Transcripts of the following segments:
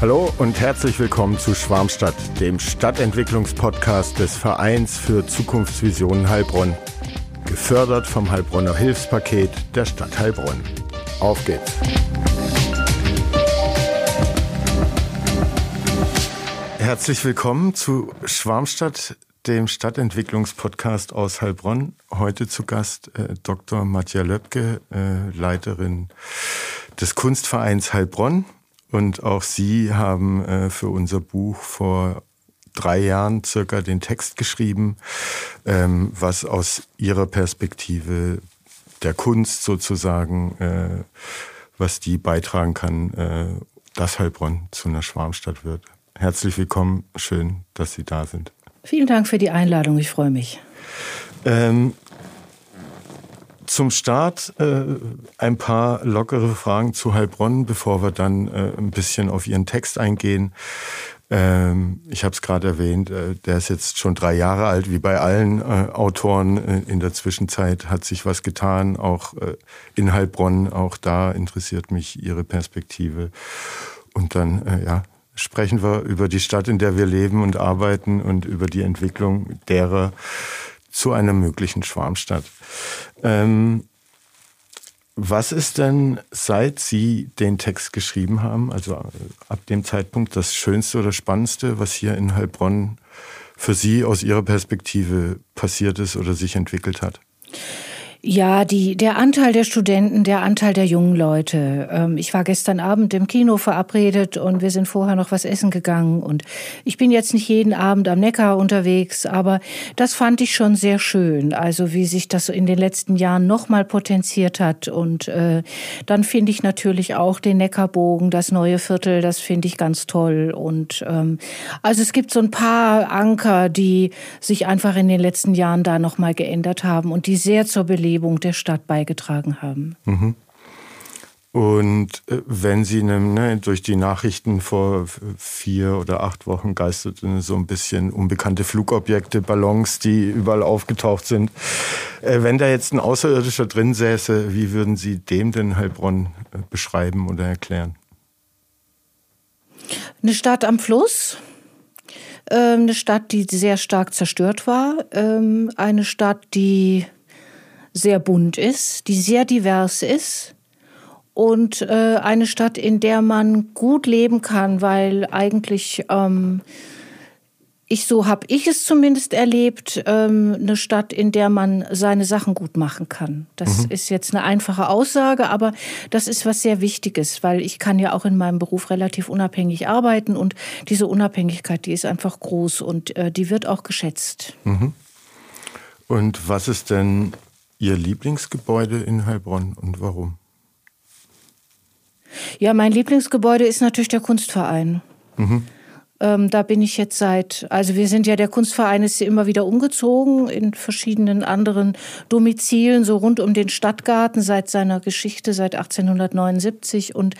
Hallo und herzlich willkommen zu Schwarmstadt, dem Stadtentwicklungspodcast des Vereins für Zukunftsvisionen Heilbronn. Gefördert vom Heilbronner Hilfspaket der Stadt Heilbronn. Auf geht's! Herzlich willkommen zu Schwarmstadt, dem Stadtentwicklungspodcast aus Heilbronn. Heute zu Gast äh, Dr. Matja Löbke, äh, Leiterin des Kunstvereins Heilbronn. Und auch Sie haben äh, für unser Buch vor drei Jahren circa den Text geschrieben, ähm, was aus Ihrer Perspektive der Kunst sozusagen, äh, was die beitragen kann, äh, dass Heilbronn zu einer Schwarmstadt wird. Herzlich willkommen, schön, dass Sie da sind. Vielen Dank für die Einladung, ich freue mich. Ähm, zum Start äh, ein paar lockere Fragen zu Heilbronn, bevor wir dann äh, ein bisschen auf Ihren Text eingehen. Ähm, ich habe es gerade erwähnt, äh, der ist jetzt schon drei Jahre alt, wie bei allen äh, Autoren. Äh, in der Zwischenzeit hat sich was getan, auch äh, in Heilbronn. Auch da interessiert mich Ihre Perspektive. Und dann, ja, sprechen wir über die Stadt, in der wir leben und arbeiten und über die Entwicklung derer zu einer möglichen Schwarmstadt. Ähm, was ist denn, seit Sie den Text geschrieben haben, also ab dem Zeitpunkt, das Schönste oder Spannendste, was hier in Heilbronn für Sie aus Ihrer Perspektive passiert ist oder sich entwickelt hat? Ja, die, der Anteil der Studenten, der Anteil der jungen Leute. Ähm, ich war gestern Abend im Kino verabredet und wir sind vorher noch was essen gegangen. Und ich bin jetzt nicht jeden Abend am Neckar unterwegs, aber das fand ich schon sehr schön. Also wie sich das in den letzten Jahren nochmal potenziert hat. Und äh, dann finde ich natürlich auch den Neckarbogen, das neue Viertel, das finde ich ganz toll. Und ähm, also es gibt so ein paar Anker, die sich einfach in den letzten Jahren da nochmal geändert haben und die sehr zur Belebung Belebung der Stadt beigetragen haben. Mhm. Und äh, wenn Sie ne, durch die Nachrichten vor vier oder acht Wochen geisterten so ein bisschen unbekannte Flugobjekte, Ballons, die überall aufgetaucht sind. Äh, wenn da jetzt ein Außerirdischer drin säße, wie würden Sie dem denn Heilbronn äh, beschreiben oder erklären? Eine Stadt am Fluss, ähm, eine Stadt, die sehr stark zerstört war, ähm, eine Stadt, die sehr bunt ist, die sehr divers ist und äh, eine Stadt, in der man gut leben kann, weil eigentlich ähm, ich so habe ich es zumindest erlebt, ähm, eine Stadt, in der man seine Sachen gut machen kann. Das mhm. ist jetzt eine einfache Aussage, aber das ist was sehr Wichtiges, weil ich kann ja auch in meinem Beruf relativ unabhängig arbeiten und diese Unabhängigkeit, die ist einfach groß und äh, die wird auch geschätzt. Mhm. Und was ist denn Ihr Lieblingsgebäude in Heilbronn und warum? Ja, mein Lieblingsgebäude ist natürlich der Kunstverein. Mhm. Ähm, da bin ich jetzt seit, also wir sind ja, der Kunstverein ist immer wieder umgezogen in verschiedenen anderen Domizilen, so rund um den Stadtgarten seit seiner Geschichte, seit 1879. Und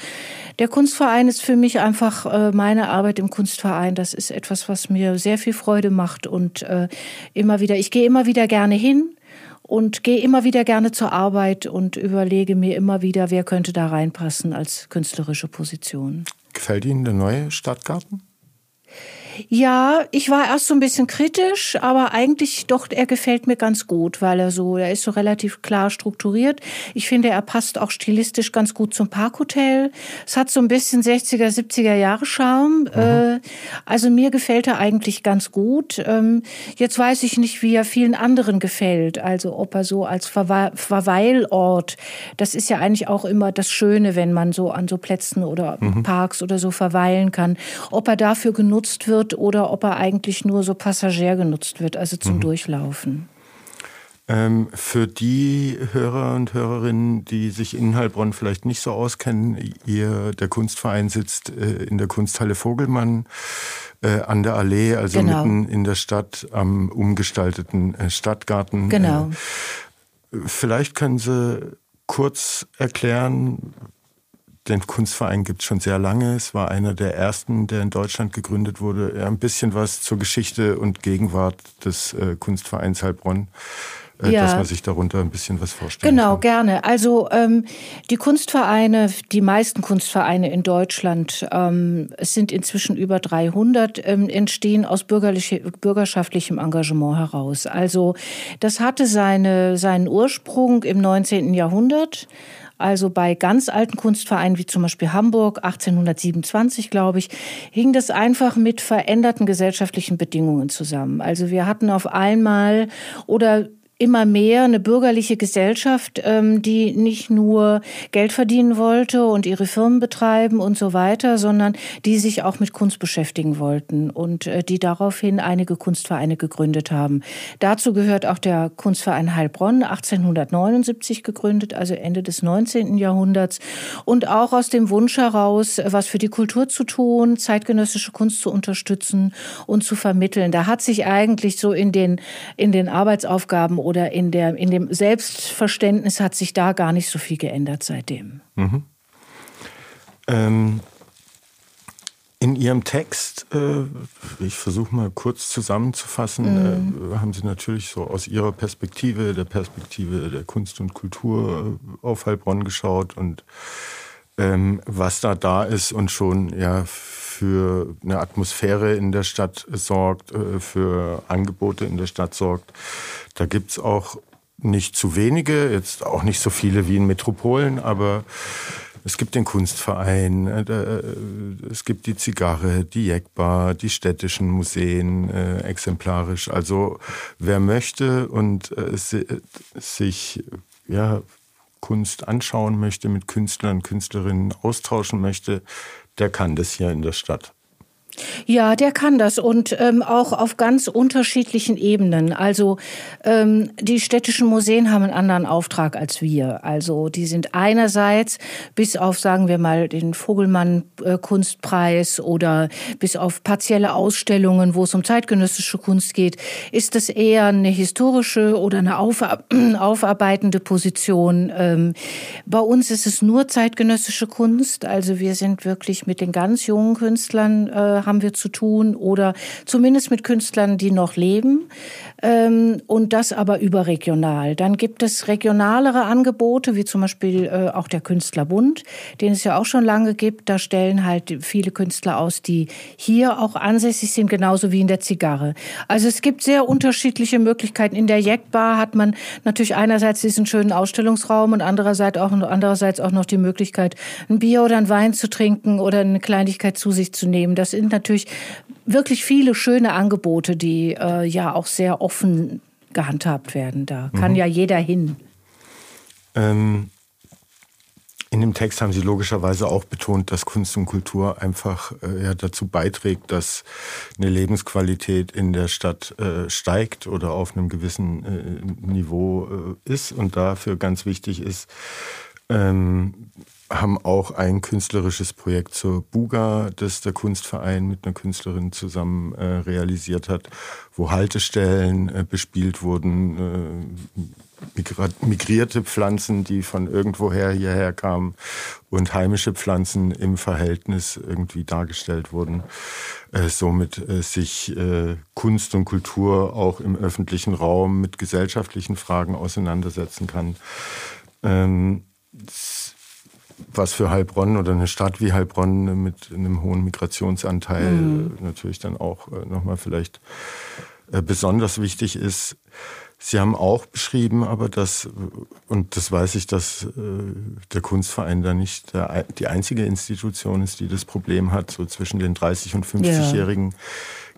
der Kunstverein ist für mich einfach äh, meine Arbeit im Kunstverein. Das ist etwas, was mir sehr viel Freude macht und äh, immer wieder, ich gehe immer wieder gerne hin und gehe immer wieder gerne zur Arbeit und überlege mir immer wieder, wer könnte da reinpassen als künstlerische Position. Gefällt Ihnen der neue Stadtgarten? Ja, ich war erst so ein bisschen kritisch, aber eigentlich doch, er gefällt mir ganz gut, weil er so, er ist so relativ klar strukturiert. Ich finde, er passt auch stilistisch ganz gut zum Parkhotel. Es hat so ein bisschen 60er, 70er Jahre Charme. Mhm. Äh, also mir gefällt er eigentlich ganz gut. Ähm, jetzt weiß ich nicht, wie er vielen anderen gefällt. Also ob er so als Verweilort, das ist ja eigentlich auch immer das Schöne, wenn man so an so Plätzen oder mhm. Parks oder so verweilen kann. Ob er dafür genutzt wird, wird oder ob er eigentlich nur so passagier genutzt wird, also zum mhm. Durchlaufen. Ähm, für die Hörer und Hörerinnen, die sich in Heilbronn vielleicht nicht so auskennen, ihr, der Kunstverein sitzt äh, in der Kunsthalle Vogelmann äh, an der Allee, also genau. mitten in der Stadt am umgestalteten äh, Stadtgarten. Genau. Äh, vielleicht können Sie kurz erklären, den Kunstverein gibt es schon sehr lange. Es war einer der ersten, der in Deutschland gegründet wurde. Ja, ein bisschen was zur Geschichte und Gegenwart des äh, Kunstvereins Heilbronn äh, ja. dass man sich darunter ein bisschen was vorstellen genau, kann. gerne. Also ähm, die Kunstvereine, die meisten Kunstvereine in Deutschland, ähm, es sind inzwischen über 300, ähm, entstehen aus bürgerliche, bürgerschaftlichem Engagement heraus. Also das hatte seine, seinen Ursprung im 19. Jahrhundert. Also bei ganz alten Kunstvereinen wie zum Beispiel Hamburg 1827, glaube ich, hing das einfach mit veränderten gesellschaftlichen Bedingungen zusammen. Also wir hatten auf einmal oder immer mehr eine bürgerliche Gesellschaft, ähm, die nicht nur Geld verdienen wollte und ihre Firmen betreiben und so weiter, sondern die sich auch mit Kunst beschäftigen wollten und äh, die daraufhin einige Kunstvereine gegründet haben. Dazu gehört auch der Kunstverein Heilbronn, 1879 gegründet, also Ende des 19. Jahrhunderts und auch aus dem Wunsch heraus, was für die Kultur zu tun, zeitgenössische Kunst zu unterstützen und zu vermitteln. Da hat sich eigentlich so in den, in den Arbeitsaufgaben oder in, der, in dem Selbstverständnis hat sich da gar nicht so viel geändert seitdem. Mhm. Ähm, in Ihrem Text, äh, ich versuche mal kurz zusammenzufassen, mhm. äh, haben Sie natürlich so aus Ihrer Perspektive, der Perspektive der Kunst und Kultur äh, auf Heilbronn geschaut und ähm, was da da ist und schon ja für eine Atmosphäre in der Stadt sorgt, äh, für Angebote in der Stadt sorgt. Da gibt es auch nicht zu wenige, jetzt auch nicht so viele wie in Metropolen, aber es gibt den Kunstverein, äh, äh, es gibt die Zigarre, die Jeckbar, die städtischen Museen exemplarisch. Also wer möchte und sich ja, Kunst anschauen möchte, mit Künstlern, Künstlerinnen austauschen möchte, der kann das hier in der Stadt. Ja, der kann das und ähm, auch auf ganz unterschiedlichen Ebenen. Also ähm, die städtischen Museen haben einen anderen Auftrag als wir. Also die sind einerseits bis auf, sagen wir mal, den Vogelmann äh, oder bis auf partielle Ausstellungen, wo es um zeitgenössische Kunst geht, ist das eher eine historische oder eine aufa aufarbeitende Position. Ähm, bei uns ist es nur zeitgenössische Kunst. Also wir sind wirklich mit den ganz jungen Künstlern äh, haben wir zu tun oder zumindest mit Künstlern, die noch leben ähm, und das aber überregional. Dann gibt es regionalere Angebote, wie zum Beispiel äh, auch der Künstlerbund, den es ja auch schon lange gibt. Da stellen halt viele Künstler aus, die hier auch ansässig sind, genauso wie in der Zigarre. Also es gibt sehr unterschiedliche Möglichkeiten. In der Jackbar hat man natürlich einerseits diesen schönen Ausstellungsraum und andererseits auch, andererseits auch noch die Möglichkeit, ein Bier oder ein Wein zu trinken oder eine Kleinigkeit zu sich zu nehmen. Das sind natürlich wirklich viele schöne Angebote, die äh, ja auch sehr offen gehandhabt werden. Da kann mhm. ja jeder hin. Ähm, in dem Text haben Sie logischerweise auch betont, dass Kunst und Kultur einfach äh, ja, dazu beiträgt, dass eine Lebensqualität in der Stadt äh, steigt oder auf einem gewissen äh, Niveau äh, ist und dafür ganz wichtig ist, ähm, haben auch ein künstlerisches Projekt zur Buga, das der Kunstverein mit einer Künstlerin zusammen äh, realisiert hat, wo Haltestellen äh, bespielt wurden, äh, migrierte Pflanzen, die von irgendwoher hierher kamen und heimische Pflanzen im Verhältnis irgendwie dargestellt wurden. Äh, somit äh, sich äh, Kunst und Kultur auch im öffentlichen Raum mit gesellschaftlichen Fragen auseinandersetzen kann. Ähm, was für Heilbronn oder eine Stadt wie Heilbronn mit einem hohen Migrationsanteil mhm. natürlich dann auch äh, nochmal vielleicht äh, besonders wichtig ist. Sie haben auch beschrieben, aber dass, und das weiß ich, dass äh, der Kunstverein da nicht die einzige Institution ist, die das Problem hat. So zwischen den 30- und 50-Jährigen ja.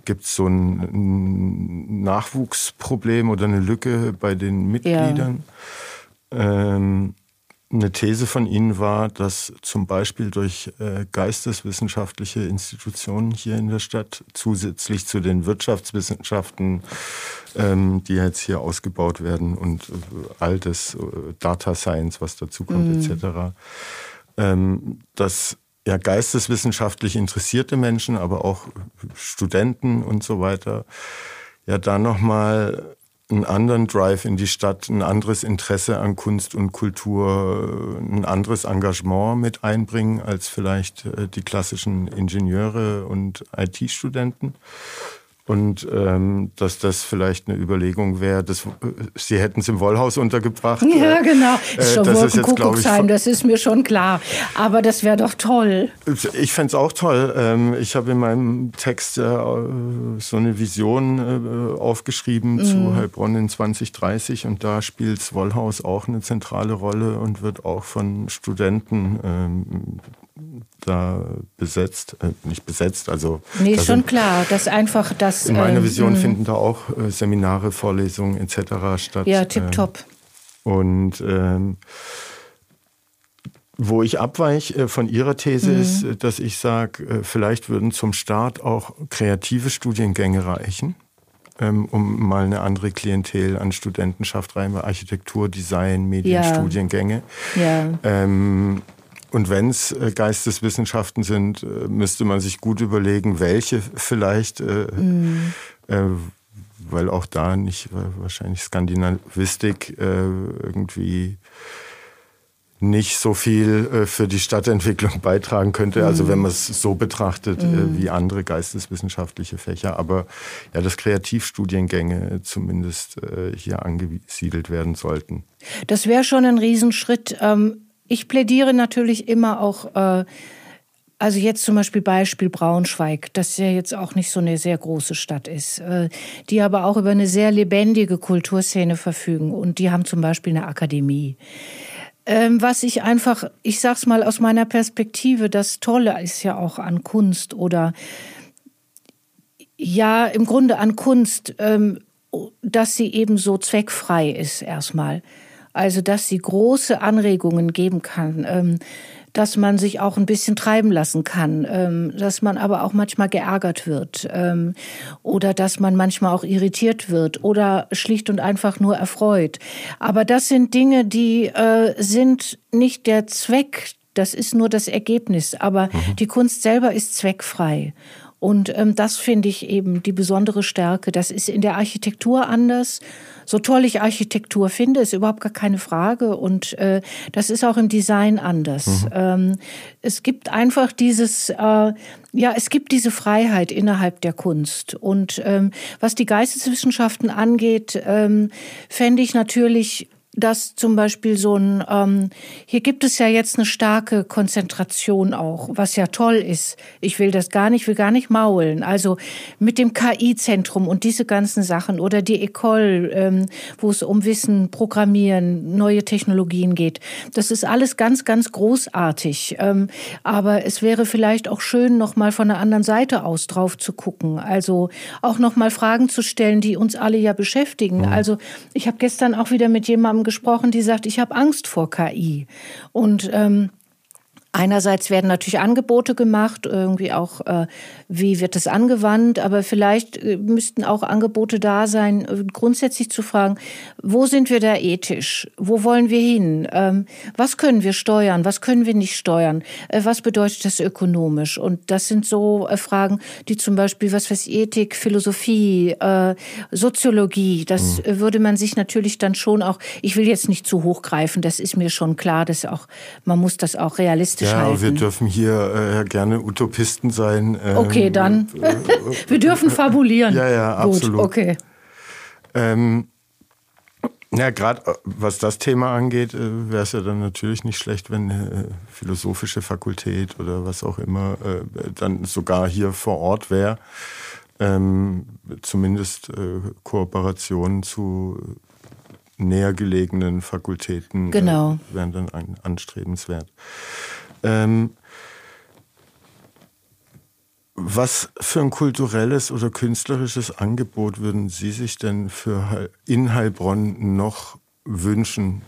gibt es so ein Nachwuchsproblem oder eine Lücke bei den Mitgliedern. Ja. Ähm, eine These von Ihnen war, dass zum Beispiel durch äh, geisteswissenschaftliche Institutionen hier in der Stadt zusätzlich zu den Wirtschaftswissenschaften, ähm, die jetzt hier ausgebaut werden und äh, all das äh, Data Science, was dazu kommt, mhm. etc., ähm, dass ja geisteswissenschaftlich interessierte Menschen, aber auch Studenten und so weiter, ja da nochmal einen anderen Drive in die Stadt, ein anderes Interesse an Kunst und Kultur, ein anderes Engagement mit einbringen als vielleicht äh, die klassischen Ingenieure und IT-Studenten. Und ähm, dass das vielleicht eine Überlegung wäre, dass sie hätten es im Wollhaus untergebracht. Ja, äh, genau. Äh, schon das ist jetzt, Kuckucksheim, das ist mir schon klar. Aber das wäre doch toll. Ich fände es auch toll. Ähm, ich habe in meinem Text äh, so eine Vision äh, aufgeschrieben mhm. zu Heilbronn in 2030 und da spielt das Wollhaus auch eine zentrale Rolle und wird auch von Studenten ähm, da besetzt, äh, nicht besetzt, also. Nee, ist schon klar, dass einfach das. In meiner ähm, Vision ähm, finden da auch äh, Seminare, Vorlesungen etc. statt. Ja, tipptopp. Ähm, und ähm, wo ich abweiche äh, von Ihrer These mhm. ist, dass ich sage, äh, vielleicht würden zum Start auch kreative Studiengänge reichen um mal eine andere Klientel an Studentenschaft rein, Architektur, Design, Medienstudiengänge. Ja. ja. Ähm, und wenn es äh, Geisteswissenschaften sind, äh, müsste man sich gut überlegen, welche vielleicht, äh, mhm. äh, weil auch da nicht wahrscheinlich Skandinavistik äh, irgendwie nicht so viel äh, für die Stadtentwicklung beitragen könnte, also wenn mhm. man es so betrachtet mhm. wie andere geisteswissenschaftliche Fächer. Aber ja, dass Kreativstudiengänge zumindest hier angesiedelt werden sollten. Das wäre schon ein Riesenschritt. Ähm ich plädiere natürlich immer auch, äh, also jetzt zum Beispiel Beispiel Braunschweig, das ja jetzt auch nicht so eine sehr große Stadt ist, äh, die aber auch über eine sehr lebendige Kulturszene verfügen und die haben zum Beispiel eine Akademie. Ähm, was ich einfach, ich sag's mal aus meiner Perspektive, das Tolle ist ja auch an Kunst oder ja, im Grunde an Kunst, ähm, dass sie eben so zweckfrei ist erstmal. Also, dass sie große Anregungen geben kann, ähm, dass man sich auch ein bisschen treiben lassen kann, ähm, dass man aber auch manchmal geärgert wird ähm, oder dass man manchmal auch irritiert wird oder schlicht und einfach nur erfreut. Aber das sind Dinge, die äh, sind nicht der Zweck, das ist nur das Ergebnis. Aber mhm. die Kunst selber ist zweckfrei. Und ähm, das finde ich eben die besondere Stärke. Das ist in der Architektur anders. So toll ich Architektur finde, ist überhaupt gar keine Frage. Und äh, das ist auch im Design anders. Mhm. Ähm, es gibt einfach dieses, äh, ja, es gibt diese Freiheit innerhalb der Kunst. Und ähm, was die Geisteswissenschaften angeht, ähm, fände ich natürlich dass zum Beispiel so ein, ähm, hier gibt es ja jetzt eine starke Konzentration auch, was ja toll ist. Ich will das gar nicht, will gar nicht maulen. Also mit dem KI-Zentrum und diese ganzen Sachen oder die Ecole, ähm, wo es um Wissen, Programmieren, neue Technologien geht. Das ist alles ganz, ganz großartig. Ähm, aber es wäre vielleicht auch schön, noch mal von der anderen Seite aus drauf zu gucken. Also auch noch mal Fragen zu stellen, die uns alle ja beschäftigen. Mhm. Also ich habe gestern auch wieder mit jemandem gesprochen, die sagt, ich habe Angst vor KI. Und ähm, Einerseits werden natürlich Angebote gemacht, irgendwie auch, äh, wie wird es angewandt, aber vielleicht äh, müssten auch Angebote da sein, äh, grundsätzlich zu fragen, wo sind wir da ethisch? Wo wollen wir hin? Ähm, was können wir steuern? Was können wir nicht steuern? Äh, was bedeutet das ökonomisch? Und das sind so äh, Fragen, die zum Beispiel, was weiß Ethik, Philosophie, äh, Soziologie, das mhm. würde man sich natürlich dann schon auch, ich will jetzt nicht zu hoch greifen, das ist mir schon klar, dass auch, man muss das auch realistisch realistisch ja, halten. wir dürfen hier äh, gerne Utopisten sein. Ähm, okay, dann. wir dürfen fabulieren. Ja, ja, absolut. Gut, okay. Ähm, ja, gerade äh, was das Thema angeht, äh, wäre es ja dann natürlich nicht schlecht, wenn eine äh, philosophische Fakultät oder was auch immer äh, dann sogar hier vor Ort wäre. Ähm, zumindest äh, Kooperationen zu näher gelegenen Fakultäten genau. äh, wären dann an, anstrebenswert. Ähm, was für ein kulturelles oder künstlerisches Angebot würden Sie sich denn für in Heilbronn noch wünschen?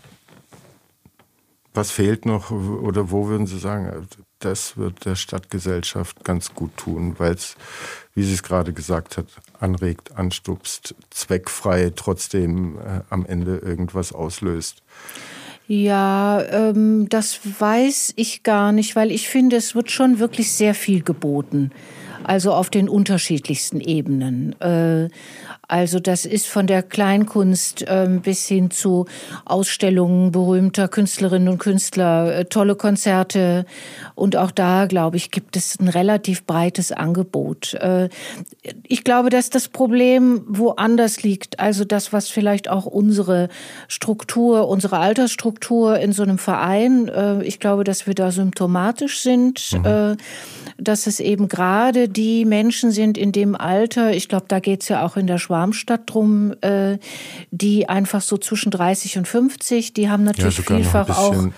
Was fehlt noch oder wo würden Sie sagen, das wird der Stadtgesellschaft ganz gut tun, weil es, wie sie es gerade gesagt hat, anregt, anstupst, zweckfrei trotzdem äh, am Ende irgendwas auslöst. Ja, ähm, das weiß ich gar nicht, weil ich finde, es wird schon wirklich sehr viel geboten. Also auf den unterschiedlichsten Ebenen. Äh, Also das ist von der Kleinkunst äh, bis hin zu Ausstellungen berühmter Künstlerinnen und Künstler, äh, tolle Konzerte. Und auch da, glaube ich, gibt es ein relativ breites Angebot. Äh, ich glaube, dass das Problem woanders liegt. Also das, was vielleicht auch unsere Struktur, unsere Altersstruktur in so einem Verein, äh, ich glaube, dass wir da symptomatisch sind. Mhm. Äh, dass es eben gerade die Menschen sind in dem Alter, ich glaube, da geht es ja auch in der Schwarmstadt drum, äh, die einfach so zwischen 30 und 50, die haben natürlich ja, vielfach auch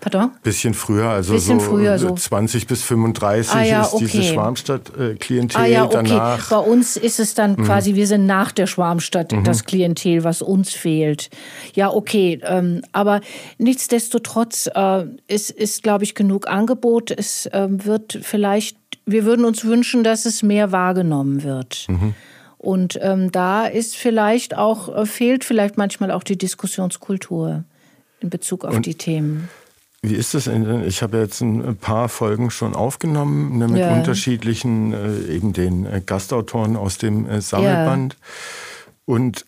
Pardon? Bisschen früher, also bisschen so, früher, so 20 bis 35 ah, ja, ist okay. diese Schwarmstadt-Klientel. Ah, ja, okay. Danach. Bei uns ist es dann mhm. quasi, wir sind nach der Schwarmstadt mhm. das Klientel, was uns fehlt. Ja, okay. Ähm, aber nichtsdestotrotz äh, ist, ist glaube ich, genug Angebot. Es äh, wird vielleicht, wir würden uns wünschen, dass es mehr wahrgenommen wird. Mhm. Und ähm, da ist vielleicht auch, äh, fehlt vielleicht manchmal auch die Diskussionskultur in Bezug auf Und die Themen. Wie ist das? Ich habe jetzt ein paar Folgen schon aufgenommen ne, mit ja. unterschiedlichen, äh, eben den äh, Gastautoren aus dem äh, Sammelband. Ja. Und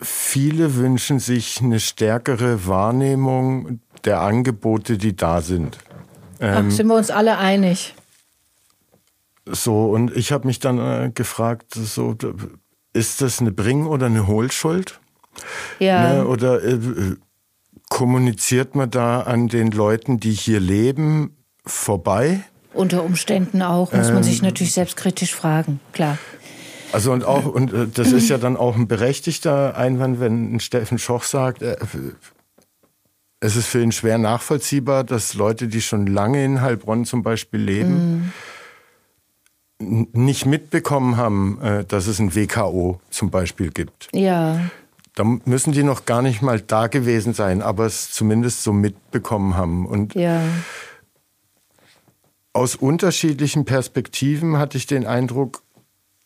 viele wünschen sich eine stärkere Wahrnehmung der Angebote, die da sind. Ähm, Ach, sind wir uns alle einig? So, und ich habe mich dann äh, gefragt, so, ist das eine Bring- oder eine Hohlschuld? Ja. Ne, oder äh, kommuniziert man da an den Leuten, die hier leben, vorbei? Unter Umständen auch, muss man sich ähm, natürlich selbstkritisch fragen, klar. Also und auch, und äh, das ist ja dann auch ein berechtigter Einwand, wenn ein Steffen Schoch sagt, äh, es ist für ihn schwer nachvollziehbar, dass Leute, die schon lange in Heilbronn zum Beispiel leben, mm. Nicht mitbekommen haben, äh, dass es ein WKO zum Beispiel gibt. Ja. Da müssen die noch gar nicht mal da gewesen sein, aber es zumindest so mitbekommen haben. Und ja. aus unterschiedlichen Perspektiven hatte ich den Eindruck,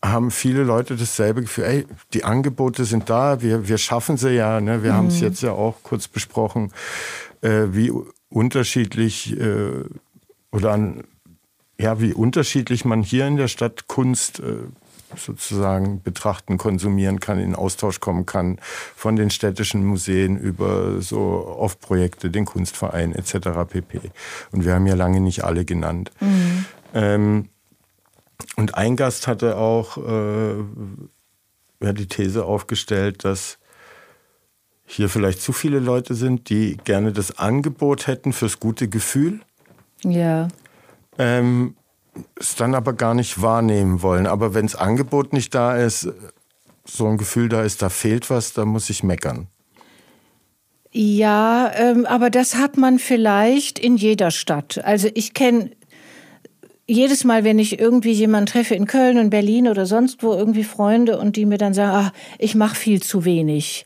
haben viele Leute dasselbe Gefühl, ey, die Angebote sind da, wir, wir schaffen sie ja. Ne? Wir mhm. haben es jetzt ja auch kurz besprochen, äh, wie unterschiedlich äh, oder an, ja, wie unterschiedlich man hier in der Stadt Kunst äh, sozusagen betrachten, konsumieren kann, in Austausch kommen kann von den städtischen Museen über so Off-Projekte, den Kunstverein etc. pp. Und wir haben ja lange nicht alle genannt. Mhm. Ähm, und ein Gast hatte auch äh, ja, die These aufgestellt, dass hier vielleicht zu viele Leute sind, die gerne das Angebot hätten fürs gute Gefühl. Ja. Ähm, es dann aber gar nicht wahrnehmen wollen. Aber wenn das Angebot nicht da ist, so ein Gefühl da ist, da fehlt was, da muss ich meckern. Ja, ähm, aber das hat man vielleicht in jeder Stadt. Also ich kenne jedes Mal, wenn ich irgendwie jemanden treffe in Köln und Berlin oder sonst wo, irgendwie Freunde und die mir dann sagen, ach, ich mache viel zu wenig.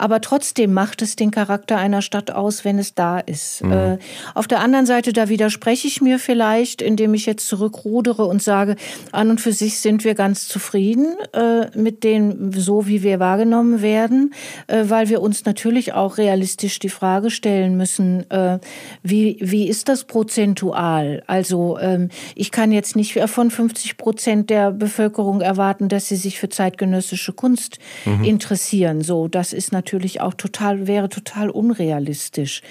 Aber trotzdem macht es den Charakter einer Stadt aus, wenn es da ist. Mhm. Äh, auf der anderen Seite, da widerspreche ich mir vielleicht, indem ich jetzt zurückrudere und sage, an und für sich sind wir ganz zufrieden äh, mit dem, so wie wir wahrgenommen werden, äh, weil wir uns natürlich auch realistisch die Frage stellen müssen, äh, wie, wie ist das prozentual? Also ähm, ich kann jetzt nicht von 50 Prozent der Bevölkerung erwarten, dass sie sich für zeitgenössische Kunst mhm. interessieren. So, das ist natürlich auch total, wäre total unrealistisch.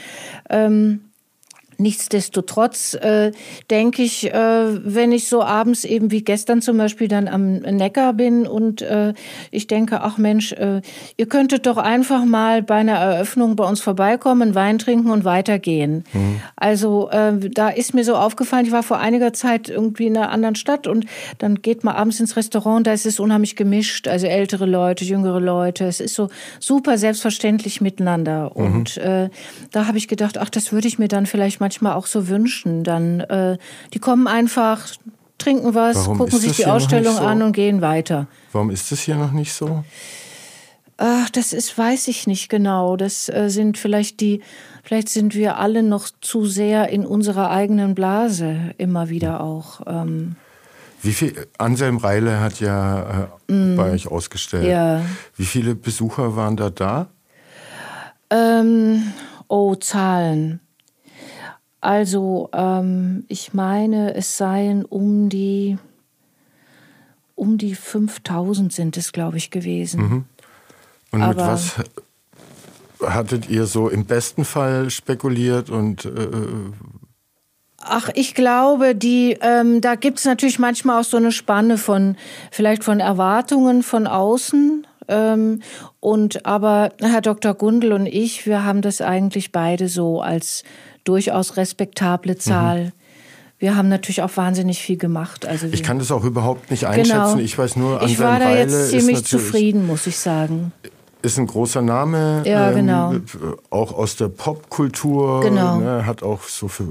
Ähm, Nichtsdestotrotz äh, denke ich, äh, wenn ich so abends eben wie gestern zum Beispiel dann am Neckar bin und äh, ich denke, ach Mensch, äh, ihr könntet doch einfach mal bei einer Eröffnung bei uns vorbeikommen, Wein trinken und weitergehen. Mhm. Also äh, da ist mir so aufgefallen, ich war vor einiger Zeit irgendwie in einer anderen Stadt und dann geht man abends ins Restaurant, da ist es unheimlich gemischt, also ältere Leute, jüngere Leute, es ist so super selbstverständlich miteinander. Mhm. Und äh, da habe ich gedacht, ach, das würde ich mir dann vielleicht mal manchmal auch so wünschen. Dann, äh, die kommen einfach, trinken was, Warum gucken sich die Ausstellung so? an und gehen weiter. Warum ist das hier noch nicht so? Ach, das ist, weiß ich nicht genau. Das äh, sind vielleicht die, vielleicht sind wir alle noch zu sehr in unserer eigenen Blase immer wieder auch. Ähm. Wie viel, Anselm Reile hat ja äh, mm, bei euch ausgestellt. Ja. Wie viele Besucher waren da da? Ähm, oh, Zahlen. Also ähm, ich meine, es seien um die um die 5000 sind es, glaube ich, gewesen. Mhm. Und Aber mit was hattet ihr so im besten Fall spekuliert und äh, Ach, ich glaube, die, ähm, da gibt es natürlich manchmal auch so eine Spanne von vielleicht von Erwartungen von außen. Ähm, und aber Herr Dr. Gundel und ich, wir haben das eigentlich beide so als durchaus respektable Zahl. Mhm. Wir haben natürlich auch wahnsinnig viel gemacht. Also ich kann das auch überhaupt nicht einschätzen. Genau. Ich weiß nur, an ich war da jetzt ziemlich zufrieden, muss ich sagen ist ein großer Name, ja, ähm, genau. auch aus der Popkultur, genau. ne, hat auch so für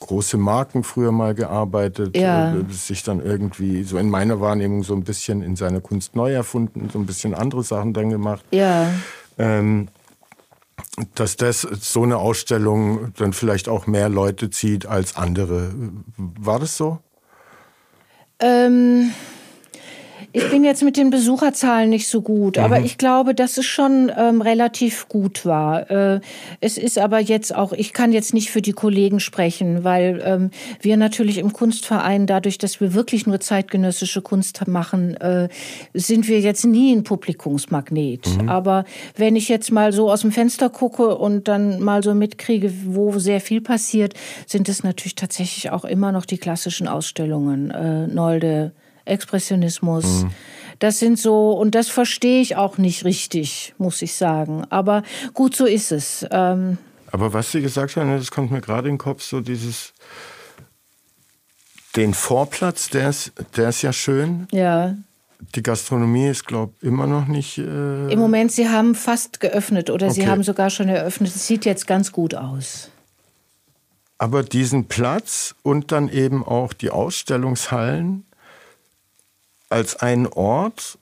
große Marken früher mal gearbeitet, ja. äh, sich dann irgendwie so in meiner Wahrnehmung so ein bisschen in seiner Kunst neu erfunden, so ein bisschen andere Sachen dann gemacht. Ja. Ähm, dass das so eine Ausstellung dann vielleicht auch mehr Leute zieht als andere. War das so? Ähm ich bin jetzt mit den Besucherzahlen nicht so gut, mhm. aber ich glaube, dass es schon ähm, relativ gut war. Äh, es ist aber jetzt auch, ich kann jetzt nicht für die Kollegen sprechen, weil ähm, wir natürlich im Kunstverein, dadurch, dass wir wirklich nur zeitgenössische Kunst machen, äh, sind wir jetzt nie ein Publikumsmagnet. Mhm. Aber wenn ich jetzt mal so aus dem Fenster gucke und dann mal so mitkriege, wo sehr viel passiert, sind es natürlich tatsächlich auch immer noch die klassischen Ausstellungen. Äh, Nolde, Expressionismus. Mhm. Das sind so, und das verstehe ich auch nicht richtig, muss ich sagen. Aber gut, so ist es. Ähm Aber was Sie gesagt haben, das kommt mir gerade in den Kopf, so dieses, den Vorplatz, der ist, der ist ja schön. Ja. Die Gastronomie ist, glaube ich, immer noch nicht. Äh Im Moment, sie haben fast geöffnet oder okay. sie haben sogar schon eröffnet. Es sieht jetzt ganz gut aus. Aber diesen Platz und dann eben auch die Ausstellungshallen, als einen Ort.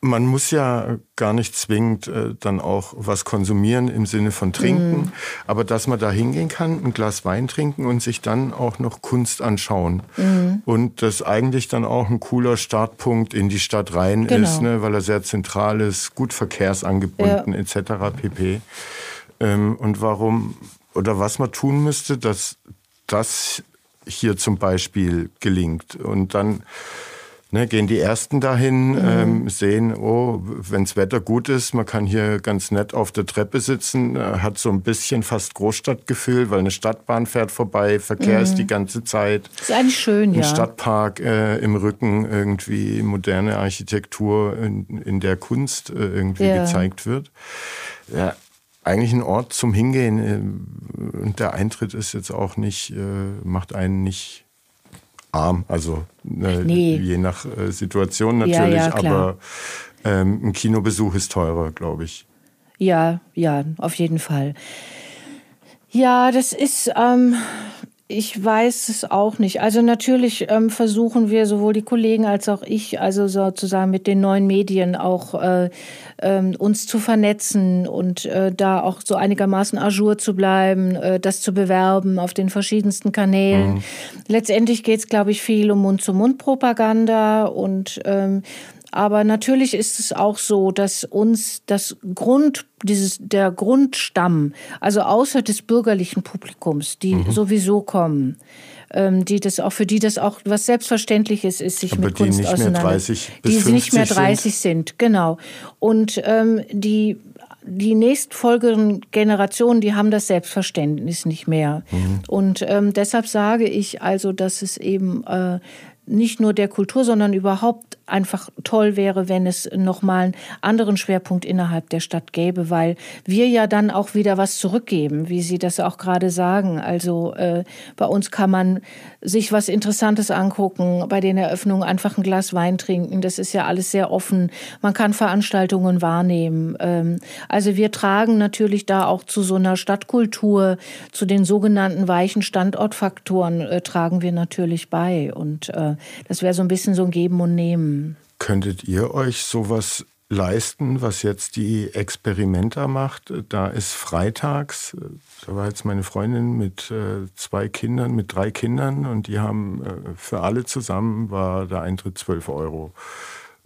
Man muss ja gar nicht zwingend äh, dann auch was konsumieren im Sinne von trinken, mm. aber dass man da hingehen kann, ein Glas Wein trinken und sich dann auch noch Kunst anschauen. Mm. Und das eigentlich dann auch ein cooler Startpunkt in die Stadt rein genau. ist, ne, weil er sehr zentral ist, gut verkehrsangebunden ja. etc. pp. Ähm, und warum oder was man tun müsste, dass das hier zum Beispiel gelingt. Und dann Ne, gehen die Ersten dahin, mhm. ähm, sehen, oh, wenns Wetter gut ist, man kann hier ganz nett auf der Treppe sitzen, äh, hat so ein bisschen fast Großstadtgefühl, weil eine Stadtbahn fährt vorbei, Verkehr mhm. ist die ganze Zeit. Das ist eigentlich schön, ein ja. Ein Stadtpark äh, im Rücken, irgendwie moderne Architektur, in, in der Kunst äh, irgendwie ja. gezeigt wird. Ja, eigentlich ein Ort zum Hingehen. Äh, und der Eintritt ist jetzt auch nicht, äh, macht einen nicht arm, also äh, nee. je nach äh, Situation natürlich, ja, ja, aber ähm, ein Kinobesuch ist teurer, glaube ich. Ja, ja, auf jeden Fall. Ja, das ist, ähm, ich weiß es auch nicht. Also natürlich ähm, versuchen wir sowohl die Kollegen als auch ich, also sozusagen mit den neuen Medien auch äh, äh, uns zu vernetzen und äh, da auch so einigermaßen ajour zu bleiben, äh, das zu bewerben auf den verschiedensten Kanälen. Mhm. Letztendlich geht es, glaube ich, viel um Mund-zu-Mund-Propaganda und ähm, aber natürlich ist es auch so, dass uns das Grund, dieses, der Grundstamm, also außer des bürgerlichen Publikums, die mhm. sowieso kommen, ähm, die das auch, für die das auch was Selbstverständliches ist, sich Aber mit Kunst nicht auseinander. Mehr 30 bis die nicht mehr 30 sind, sind genau. Und ähm, die die nächstfolgenden Generationen, die haben das Selbstverständnis nicht mehr. Mhm. Und ähm, deshalb sage ich also, dass es eben äh, nicht nur der Kultur, sondern überhaupt einfach toll wäre, wenn es nochmal einen anderen Schwerpunkt innerhalb der Stadt gäbe, weil wir ja dann auch wieder was zurückgeben, wie Sie das auch gerade sagen. Also äh, bei uns kann man sich was Interessantes angucken, bei den Eröffnungen einfach ein Glas Wein trinken. Das ist ja alles sehr offen. Man kann Veranstaltungen wahrnehmen. Ähm, also wir tragen natürlich da auch zu so einer Stadtkultur, zu den sogenannten weichen Standortfaktoren äh, tragen wir natürlich bei. Und äh, das wäre so ein bisschen so ein Geben und Nehmen. Könntet ihr euch sowas leisten, was jetzt die Experimenta macht. Da ist freitags, da war jetzt meine Freundin mit äh, zwei Kindern, mit drei Kindern und die haben äh, für alle zusammen war der Eintritt 12 Euro.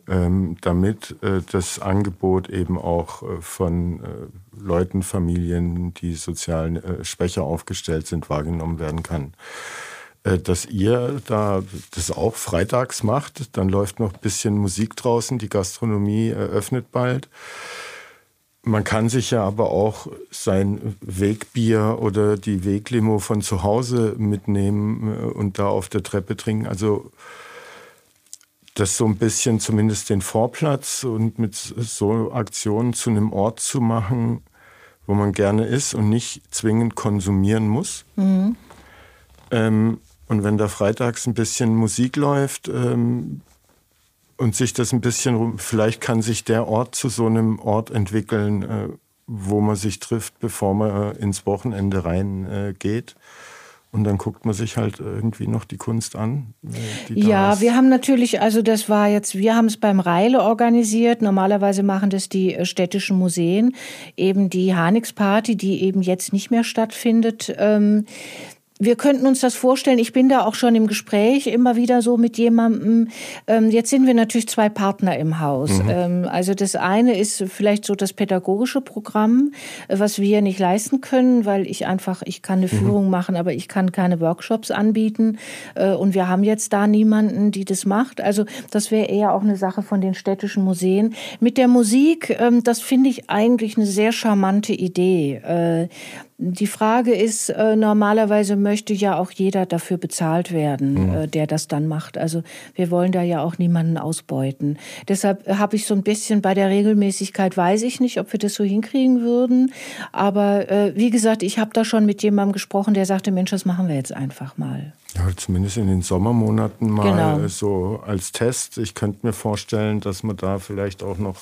Ähm, damit äh, das Angebot eben auch von Leuten, Familien, die sozial schwächer aufgestellt sind, wahrgenommen werden kann. Äh, dass ihr da das auch freitags macht. Dann läuft noch ein bisschen Musik draußen, die Gastronomie eröffnet bald. Man kann sich ja aber auch sein Wegbier oder die Weglimo von zu Hause mitnehmen äh, und da auf der Treppe trinken. Also das so ein bisschen zumindest den Vorplatz und mit so Aktionen zu einem Ort zu machen, wo man gerne ist und nicht zwingend konsumieren muss. Mhm. Ähm, und wenn da freitags ein bisschen Musik läuft ähm, und sich das ein bisschen, vielleicht kann sich der Ort zu so einem Ort entwickeln, äh, wo man sich trifft, bevor man äh, ins Wochenende reingeht. Äh, und dann guckt man sich halt irgendwie noch die Kunst an. Die ja, wir haben natürlich, also das war jetzt, wir haben es beim Reile organisiert. Normalerweise machen das die äh, städtischen Museen. Eben die Hanix-Party, die eben jetzt nicht mehr stattfindet. Ähm, wir könnten uns das vorstellen. Ich bin da auch schon im Gespräch immer wieder so mit jemandem. Ähm, jetzt sind wir natürlich zwei Partner im Haus. Mhm. Ähm, also das eine ist vielleicht so das pädagogische Programm, was wir nicht leisten können, weil ich einfach, ich kann eine mhm. Führung machen, aber ich kann keine Workshops anbieten. Äh, und wir haben jetzt da niemanden, die das macht. Also das wäre eher auch eine Sache von den städtischen Museen. Mit der Musik, ähm, das finde ich eigentlich eine sehr charmante Idee. Äh, die Frage ist, äh, normalerweise möchte ja auch jeder dafür bezahlt werden, mhm. äh, der das dann macht. Also wir wollen da ja auch niemanden ausbeuten. Deshalb habe ich so ein bisschen bei der Regelmäßigkeit, weiß ich nicht, ob wir das so hinkriegen würden. Aber äh, wie gesagt, ich habe da schon mit jemandem gesprochen, der sagte, Mensch, das machen wir jetzt einfach mal. Ja, zumindest in den Sommermonaten mal genau. so als Test. Ich könnte mir vorstellen, dass man da vielleicht auch noch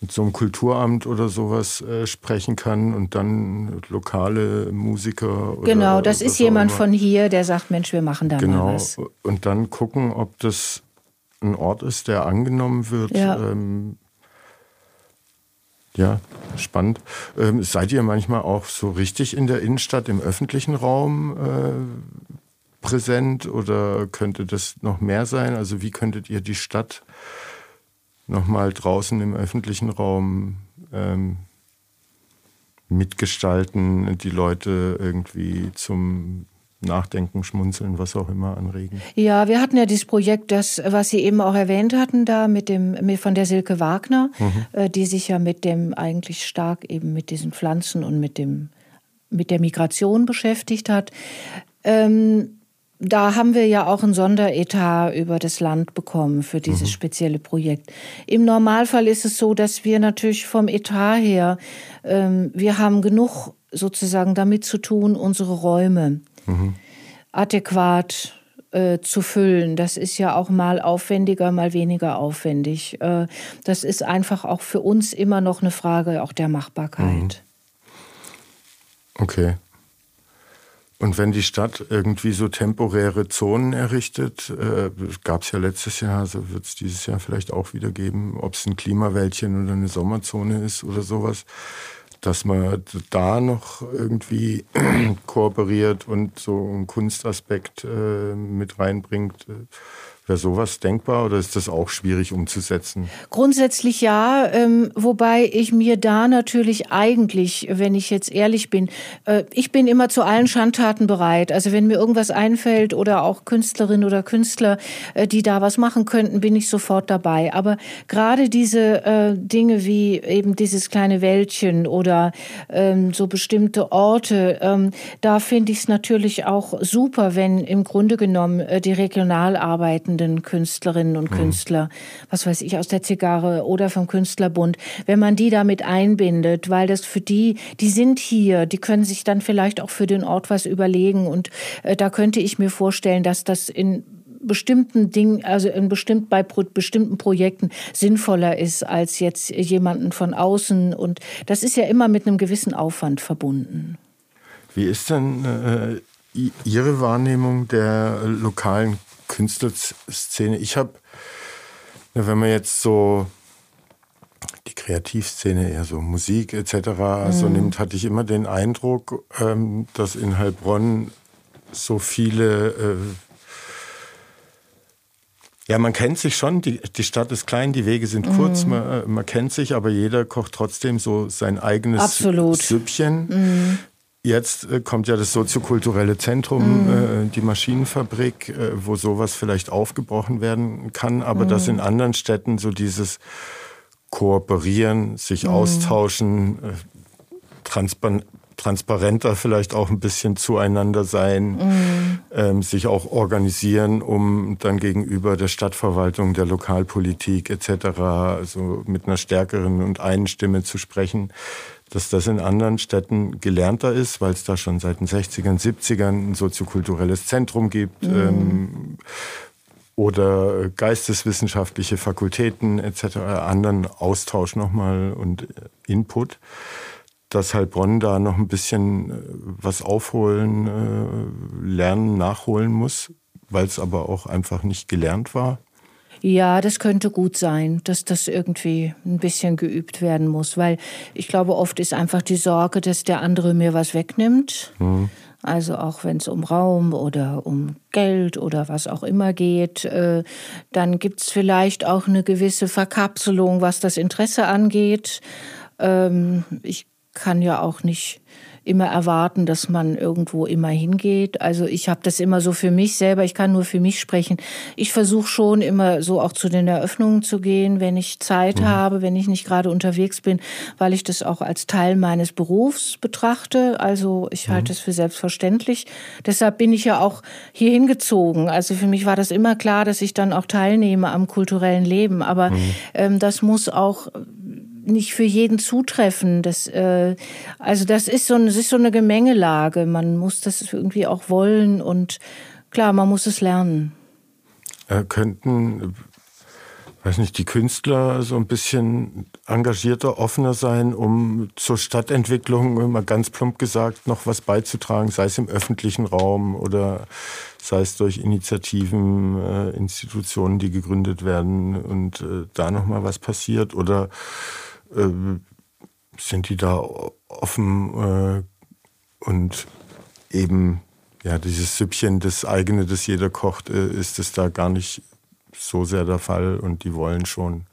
mit so einem Kulturamt oder sowas äh, sprechen kann und dann lokale Musiker. Oder genau, das ist jemand von hier, der sagt, Mensch, wir machen da genau. mal was. Und dann gucken, ob das ein Ort ist, der angenommen wird. Ja. Ähm, ja, spannend. Ähm, seid ihr manchmal auch so richtig in der Innenstadt, im öffentlichen Raum äh, präsent oder könnte das noch mehr sein? Also wie könntet ihr die Stadt nochmal draußen im öffentlichen Raum ähm, mitgestalten, die Leute irgendwie zum Nachdenken, Schmunzeln, was auch immer anregen. Ja, wir hatten ja dieses Projekt, das, was Sie eben auch erwähnt hatten, da mit dem mit, von der Silke Wagner, mhm. äh, die sich ja mit dem eigentlich stark eben mit diesen Pflanzen und mit dem mit der Migration beschäftigt hat. Ähm, da haben wir ja auch ein Sonderetat über das Land bekommen für dieses mhm. spezielle Projekt. Im Normalfall ist es so, dass wir natürlich vom Etat her, ähm, wir haben genug sozusagen damit zu tun, unsere Räume mhm. adäquat äh, zu füllen. Das ist ja auch mal aufwendiger, mal weniger aufwendig. Äh, das ist einfach auch für uns immer noch eine Frage auch der Machbarkeit. Mhm. Okay. Und wenn die Stadt irgendwie so temporäre Zonen errichtet, äh, gab es ja letztes Jahr, so wird es dieses Jahr vielleicht auch wieder geben, ob es ein Klimawäldchen oder eine Sommerzone ist oder sowas, dass man da noch irgendwie kooperiert und so einen Kunstaspekt äh, mit reinbringt. Wäre sowas denkbar oder ist das auch schwierig umzusetzen? Grundsätzlich ja, ähm, wobei ich mir da natürlich eigentlich, wenn ich jetzt ehrlich bin, äh, ich bin immer zu allen Schandtaten bereit. Also wenn mir irgendwas einfällt oder auch Künstlerinnen oder Künstler, äh, die da was machen könnten, bin ich sofort dabei. Aber gerade diese äh, Dinge wie eben dieses kleine Wäldchen oder ähm, so bestimmte Orte, ähm, da finde ich es natürlich auch super, wenn im Grunde genommen äh, die Regionalarbeiten schaffenden Künstlerinnen und mhm. Künstler, was weiß ich, aus der Zigarre oder vom Künstlerbund, wenn man die damit einbindet, weil das für die, die sind hier, die können sich dann vielleicht auch für den Ort was überlegen und äh, da könnte ich mir vorstellen, dass das in bestimmten Dingen, also in bestimmt, bei pro, bestimmten Projekten sinnvoller ist als jetzt jemanden von außen. Und das ist ja immer mit einem gewissen Aufwand verbunden. Wie ist denn äh, Ihre Wahrnehmung der lokalen Künstlerszene. Ich habe, wenn man jetzt so die Kreativszene, eher so Musik etc. Mhm. so nimmt, hatte ich immer den Eindruck, ähm, dass in Heilbronn so viele äh, ja, man kennt sich schon, die, die Stadt ist klein, die Wege sind kurz, mhm. man, äh, man, kennt sich, aber jeder kocht trotzdem so sein eigenes Absolut. Süppchen. Mhm. Jetzt äh, kommt ja das soziokulturelle Zentrum, mhm. äh, die Maschinenfabrik, äh, wo sowas vielleicht aufgebrochen werden kann, aber mhm. dass in anderen Städten so dieses Kooperieren, sich mhm. austauschen, äh, transparent transparenter vielleicht auch ein bisschen zueinander sein, mhm. ähm, sich auch organisieren, um dann gegenüber der Stadtverwaltung, der Lokalpolitik etc. also mit einer stärkeren und einen Stimme zu sprechen, dass das in anderen Städten gelernter ist, weil es da schon seit den 60ern, 70ern ein soziokulturelles Zentrum gibt. Mhm. Ähm, oder geisteswissenschaftliche Fakultäten etc., anderen Austausch nochmal und Input dass Heilbronn da noch ein bisschen äh, was aufholen, äh, lernen, nachholen muss, weil es aber auch einfach nicht gelernt war? Ja, das könnte gut sein, dass das irgendwie ein bisschen geübt werden muss, weil ich glaube, oft ist einfach die Sorge, dass der andere mir was wegnimmt. Mhm. Also auch wenn es um Raum oder um Geld oder was auch immer geht, äh, dann gibt es vielleicht auch eine gewisse Verkapselung, was das Interesse angeht. Ähm, ich kann ja auch nicht immer erwarten, dass man irgendwo immer hingeht. Also ich habe das immer so für mich selber, ich kann nur für mich sprechen. Ich versuche schon immer so auch zu den Eröffnungen zu gehen, wenn ich Zeit mhm. habe, wenn ich nicht gerade unterwegs bin, weil ich das auch als Teil meines Berufs betrachte. Also ich halte mhm. es für selbstverständlich. Deshalb bin ich ja auch hier hingezogen. Also für mich war das immer klar, dass ich dann auch teilnehme am kulturellen Leben. Aber mhm. ähm, das muss auch nicht für jeden zutreffen. Das, äh, also das ist, so, das ist so eine Gemengelage. Man muss das irgendwie auch wollen und klar, man muss es lernen. Äh, könnten, weiß nicht, die Künstler so ein bisschen engagierter, offener sein, um zur Stadtentwicklung, immer ganz plump gesagt, noch was beizutragen, sei es im öffentlichen Raum oder sei es durch Initiativen, äh, Institutionen, die gegründet werden und äh, da noch mal was passiert oder äh, sind die da offen äh, und eben ja dieses Süppchen, das eigene, das jeder kocht, äh, ist es da gar nicht so sehr der Fall und die wollen schon.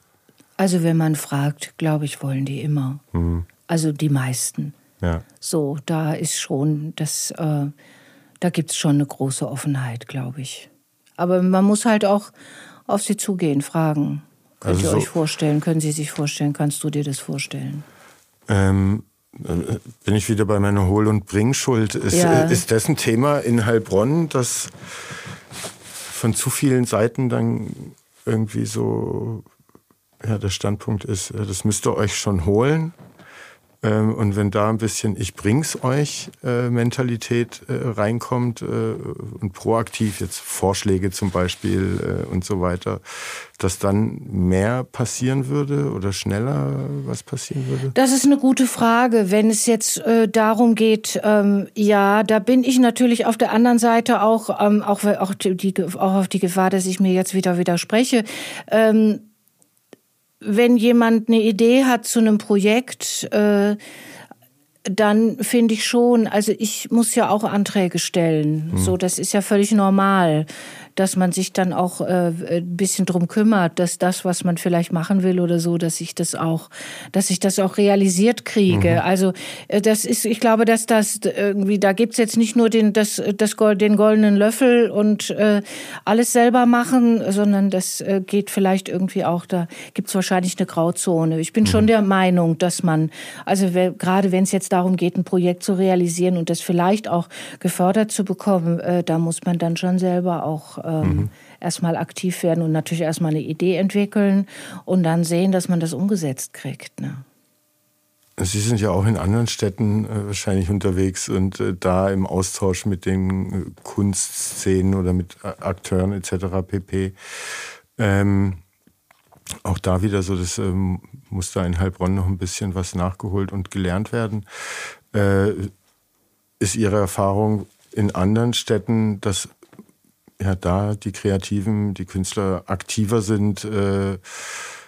Also wenn man fragt, glaube ich, wollen die immer. Mhm. Also die meisten. Ja. So, da ist schon das, äh, da gibt es schon eine große Offenheit, glaube ich. Aber man muss halt auch auf sie zugehen, fragen. Könnt also ihr euch vorstellen? Können Sie sich vorstellen? Kannst du dir das vorstellen? Ähm, äh, bin ich wieder bei meiner Hohl- und Bringschuld. Ist, ja. ist das ein Thema in Heilbronn, das von zu vielen Seiten dann irgendwie so ja, der Standpunkt ist, äh, das müsst ihr euch schon holen? Ähm, und wenn da ein bisschen Ich bring's euch äh, Mentalität äh, reinkommt äh, und proaktiv jetzt Vorschläge zum Beispiel und so weiter, dass dann mehr passieren würde oder schneller was passieren würde? Das ist eine gute Frage. Wenn es jetzt äh, darum geht, ähm, ja, da bin ich natürlich auf der anderen Seite auch, ähm, auch, auch, die, auch auf die Gefahr, dass ich mir jetzt wieder widerspreche. Ähm, wenn jemand eine Idee hat zu einem Projekt, äh, dann finde ich schon, also ich muss ja auch Anträge stellen. Hm. So, das ist ja völlig normal dass man sich dann auch äh, ein bisschen drum kümmert, dass das, was man vielleicht machen will oder so, dass ich das auch, dass ich das auch realisiert kriege. Mhm. Also äh, das ist, ich glaube, dass das irgendwie, da gibt's jetzt nicht nur den, das, das, den goldenen Löffel und äh, alles selber machen, sondern das äh, geht vielleicht irgendwie auch, da gibt's wahrscheinlich eine Grauzone. Ich bin mhm. schon der Meinung, dass man, also gerade wenn es jetzt darum geht, ein Projekt zu realisieren und das vielleicht auch gefördert zu bekommen, äh, da muss man dann schon selber auch ähm, mhm. erstmal aktiv werden und natürlich erstmal eine Idee entwickeln und dann sehen, dass man das umgesetzt kriegt. Ne? Sie sind ja auch in anderen Städten äh, wahrscheinlich unterwegs und äh, da im Austausch mit den äh, Kunstszenen oder mit äh, Akteuren etc. pp. Ähm, auch da wieder so, das ähm, muss da in Heilbronn noch ein bisschen was nachgeholt und gelernt werden. Äh, ist Ihre Erfahrung in anderen Städten, dass ja da die Kreativen, die Künstler aktiver sind, äh,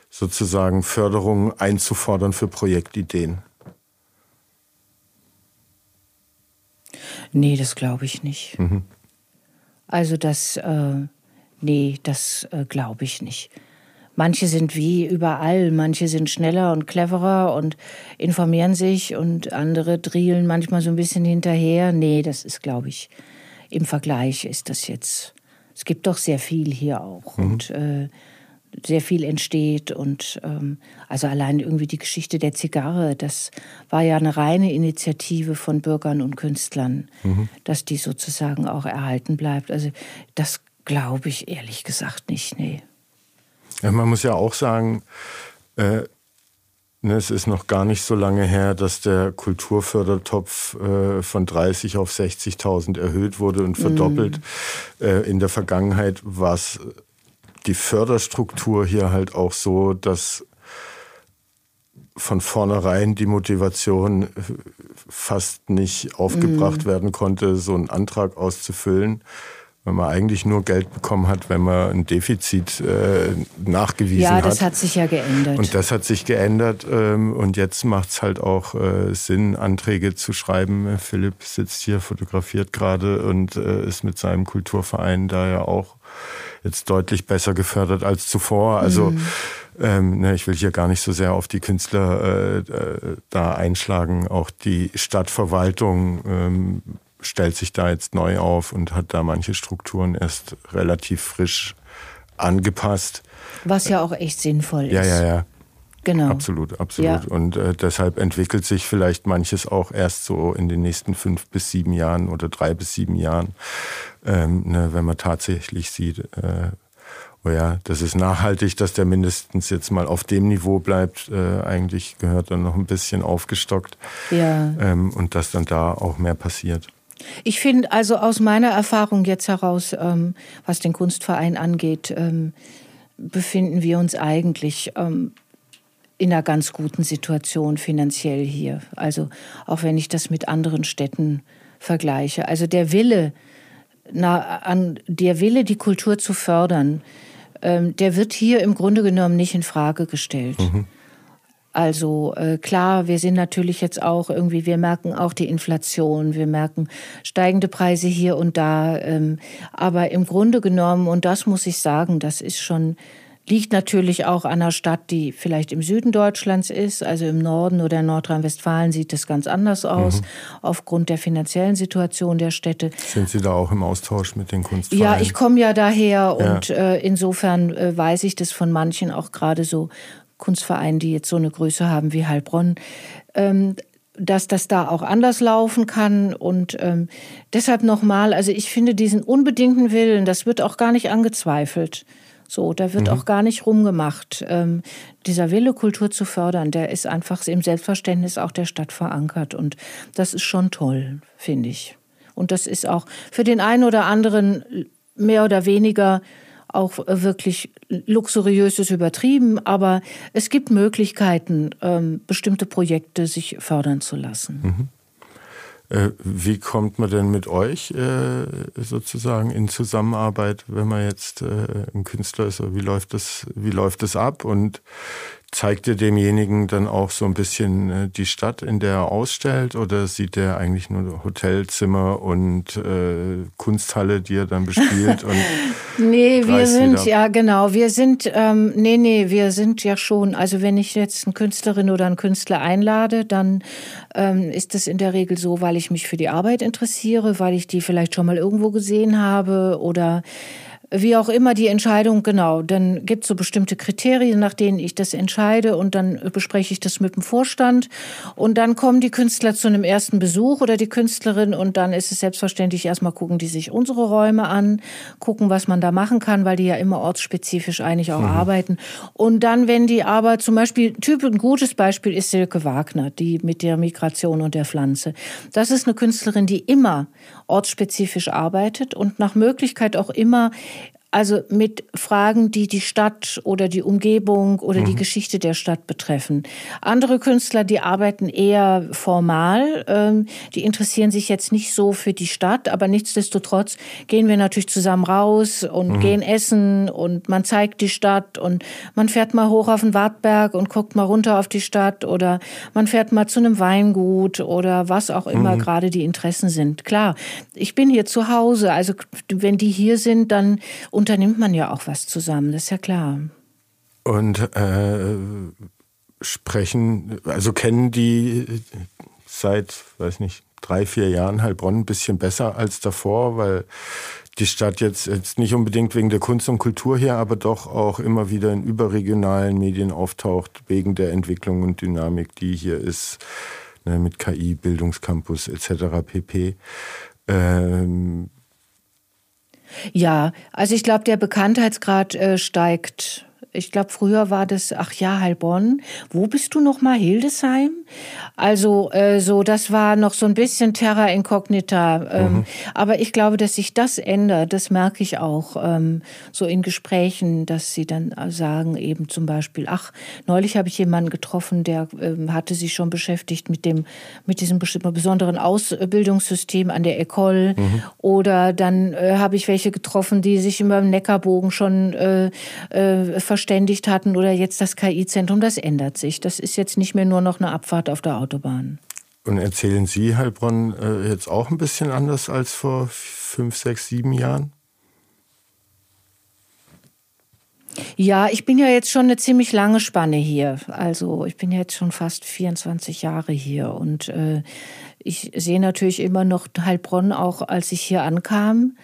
sozusagen Förderung einzufordern für Projektideen? Nee, das glaube ich nicht. Mhm. Also das, äh, nee, das äh, glaube ich nicht. Manche sind wie überall, manche sind schneller und cleverer und informieren sich und andere drielen manchmal so ein bisschen hinterher. Nee, das ist, glaube ich, im Vergleich ist das jetzt. Es gibt doch sehr viel hier auch mhm. und äh, sehr viel entsteht und ähm, also allein irgendwie die Geschichte der Zigarre, das war ja eine reine Initiative von Bürgern und Künstlern, mhm. dass die sozusagen auch erhalten bleibt. Also das glaube ich ehrlich gesagt nicht, nee. Ja, man muss ja auch sagen, äh, es ist noch gar nicht so lange her, dass der Kulturfördertopf äh, von 30 auf 60.000 erhöht wurde und verdoppelt. Mm. Äh, in der Vergangenheit war es die Förderstruktur hier halt auch so, dass von vornherein die Motivation äh, fast nicht aufgebracht mm. werden konnte, so einen Antrag auszufüllen weil man eigentlich nur Geld bekommen hat, wenn man ein Defizit äh, nachgewiesen hat. Ja, das hat. hat. sich ja geändert. Und das hat sich geändert ähm, und jetzt macht es halt auch äh, Sinn, Anträge zu schreiben. Philipp sitzt hier, fotografiert gerade und äh, ist mit seinem Kulturverein da ja auch jetzt deutlich besser gefördert als zuvor. Also mhm. ähm, ne, ich will hier gar nicht so sehr auf die Künstler äh, äh da einschlagen. Auch die Stadtverwaltung ähm, stellt sich da jetzt neu auf und hat da manche Strukturen erst relativ frisch angepasst. Was ja auch echt sinnvoll ist. Ja, ja, ja. Genau. Absolut, absolut. Ja. Und äh, deshalb entwickelt sich vielleicht manches auch erst so in den nächsten fünf bis sieben Jahren oder drei bis sieben Jahren, ähm, ne, wenn man tatsächlich sieht, äh, oh ja, das ist nachhaltig, dass der mindestens jetzt mal auf dem Niveau bleibt. Äh, eigentlich gehört dann noch ein bisschen aufgestockt. Ja. Ähm, und dass dann da auch mehr passiert. Ich finde also aus meiner Erfahrung jetzt heraus, ähm, was den Kunstverein angeht, ähm, befinden wir uns eigentlich ähm, in einer ganz guten Situation finanziell hier. Also auch wenn ich das mit anderen Städten vergleiche. Also der Wille, na, an, der Wille, die Kultur zu fördern, ähm, der wird hier im Grunde genommen nicht in Frage gestellt. Mhm. Also äh, klar, wir sind natürlich jetzt auch irgendwie, wir merken auch die Inflation, wir merken steigende Preise hier und da. Ähm, aber im Grunde genommen, und das muss ich sagen, das ist schon liegt natürlich auch an einer Stadt, die vielleicht im Süden Deutschlands ist, also im Norden oder in Nordrhein-Westfalen sieht das ganz anders aus, mhm. aufgrund der finanziellen Situation der Städte. Sind Sie da auch im Austausch mit den Kunstvereinen? Ja, ich komme ja daher ja. und äh, insofern äh, weiß ich das von manchen auch gerade so Kunstvereinen, die jetzt so eine Größe haben wie Heilbronn, ähm, dass das da auch anders laufen kann. Und ähm, deshalb nochmal, also ich finde diesen unbedingten Willen, das wird auch gar nicht angezweifelt. So, da wird mhm. auch gar nicht rumgemacht. Ähm, dieser Wille, Kultur zu fördern, der ist einfach im Selbstverständnis auch der Stadt verankert. Und das ist schon toll, finde ich. Und das ist auch für den einen oder anderen mehr oder weniger auch wirklich luxuriös ist übertrieben, aber es gibt Möglichkeiten, ähm, bestimmte Projekte sich fördern zu lassen. Mhm. Äh, wie kommt man denn mit euch äh, sozusagen in Zusammenarbeit, wenn man jetzt äh, ein Künstler ist? Wie läuft das, wie läuft das ab? Und zeigt ihr demjenigen dann auch so ein bisschen äh, die Stadt, in der er ausstellt, oder sieht er eigentlich nur Hotelzimmer und äh, Kunsthalle, die er dann bespielt? Und nee, wir sind wieder? ja genau, wir sind ähm, nee, nee, wir sind ja schon. Also wenn ich jetzt eine Künstlerin oder einen Künstler einlade, dann ähm, ist das in der Regel so, weil ich mich für die Arbeit interessiere, weil ich die vielleicht schon mal irgendwo gesehen habe oder wie auch immer die Entscheidung, genau, dann gibt es so bestimmte Kriterien, nach denen ich das entscheide und dann bespreche ich das mit dem Vorstand und dann kommen die Künstler zu einem ersten Besuch oder die Künstlerin und dann ist es selbstverständlich erstmal gucken die sich unsere Räume an, gucken, was man da machen kann, weil die ja immer ortsspezifisch eigentlich auch mhm. arbeiten und dann, wenn die aber zum Beispiel, Typ, ein gutes Beispiel ist Silke Wagner, die mit der Migration und der Pflanze. Das ist eine Künstlerin, die immer ortsspezifisch arbeitet und nach Möglichkeit auch immer also mit Fragen, die die Stadt oder die Umgebung oder mhm. die Geschichte der Stadt betreffen. Andere Künstler, die arbeiten eher formal, ähm, die interessieren sich jetzt nicht so für die Stadt, aber nichtsdestotrotz gehen wir natürlich zusammen raus und mhm. gehen essen und man zeigt die Stadt und man fährt mal hoch auf den Wartberg und guckt mal runter auf die Stadt oder man fährt mal zu einem Weingut oder was auch immer mhm. gerade die Interessen sind. Klar, ich bin hier zu Hause, also wenn die hier sind, dann und unternimmt man ja auch was zusammen, das ist ja klar. und äh, sprechen, also kennen die seit, weiß nicht, drei, vier Jahren Heilbronn ein bisschen besser als davor, weil die Stadt jetzt, jetzt nicht unbedingt wegen der Kunst und Kultur hier, aber doch auch immer wieder in überregionalen Medien auftaucht, wegen der Entwicklung und Dynamik, die hier ist, ne, mit KI, Bildungscampus etc. pp. Ähm ja, also ich glaube, der Bekanntheitsgrad äh, steigt ich glaube, früher war das, ach ja, Heilbronn. Wo bist du noch mal? Hildesheim? Also äh, so, das war noch so ein bisschen Terra Incognita. Ähm, mhm. Aber ich glaube, dass sich das ändert. Das merke ich auch ähm, so in Gesprächen, dass sie dann sagen eben zum Beispiel, ach, neulich habe ich jemanden getroffen, der ähm, hatte sich schon beschäftigt mit dem, mit diesem besonderen Ausbildungssystem an der Ecole. Mhm. Oder dann äh, habe ich welche getroffen, die sich über den Neckarbogen schon äh, äh, verständigt hatten oder jetzt das KI-Zentrum, das ändert sich. Das ist jetzt nicht mehr nur noch eine Abfahrt auf der Autobahn. Und erzählen Sie Heilbronn äh, jetzt auch ein bisschen anders als vor fünf, sechs, sieben Jahren? Ja, ich bin ja jetzt schon eine ziemlich lange Spanne hier. Also ich bin jetzt schon fast 24 Jahre hier und äh, ich sehe natürlich immer noch Heilbronn auch, als ich hier ankam.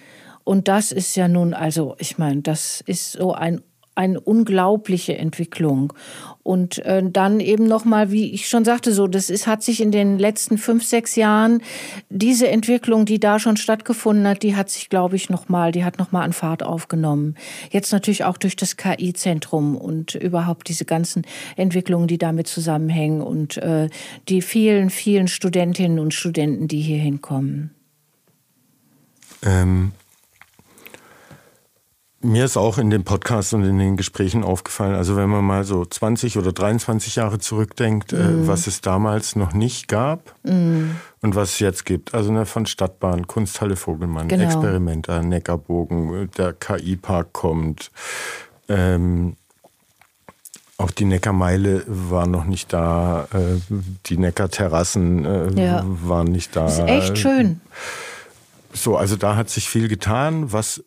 Und das ist ja nun, also ich meine, das ist so ein eine unglaubliche Entwicklung. Und äh, dann eben nochmal, wie ich schon sagte, so, das ist, hat sich in den letzten fünf, sechs Jahren, diese Entwicklung, die da schon stattgefunden hat, die hat sich, glaube ich, nochmal, die hat nochmal an Fahrt aufgenommen. Jetzt natürlich auch durch das KI-Zentrum und überhaupt diese ganzen Entwicklungen, die damit zusammenhängen und äh, die vielen, vielen Studentinnen und Studenten, die hier hinkommen. Ähm, mir ist auch in dem Podcast und in den Gesprächen aufgefallen, also wenn man mal so 20 oder 23 Jahre zurückdenkt, mm. äh, was es damals noch nicht gab mm. und was es jetzt gibt. Also ne, von Stadtbahn, Kunsthalle Vogelmann, genau. Experimenter, Neckarbogen, der KI-Park kommt. Ähm, auch die Neckarmeile war noch nicht da, äh, die Neckarterrassen äh, ja. waren nicht da. Das ist echt schön. So, also da hat sich viel getan, was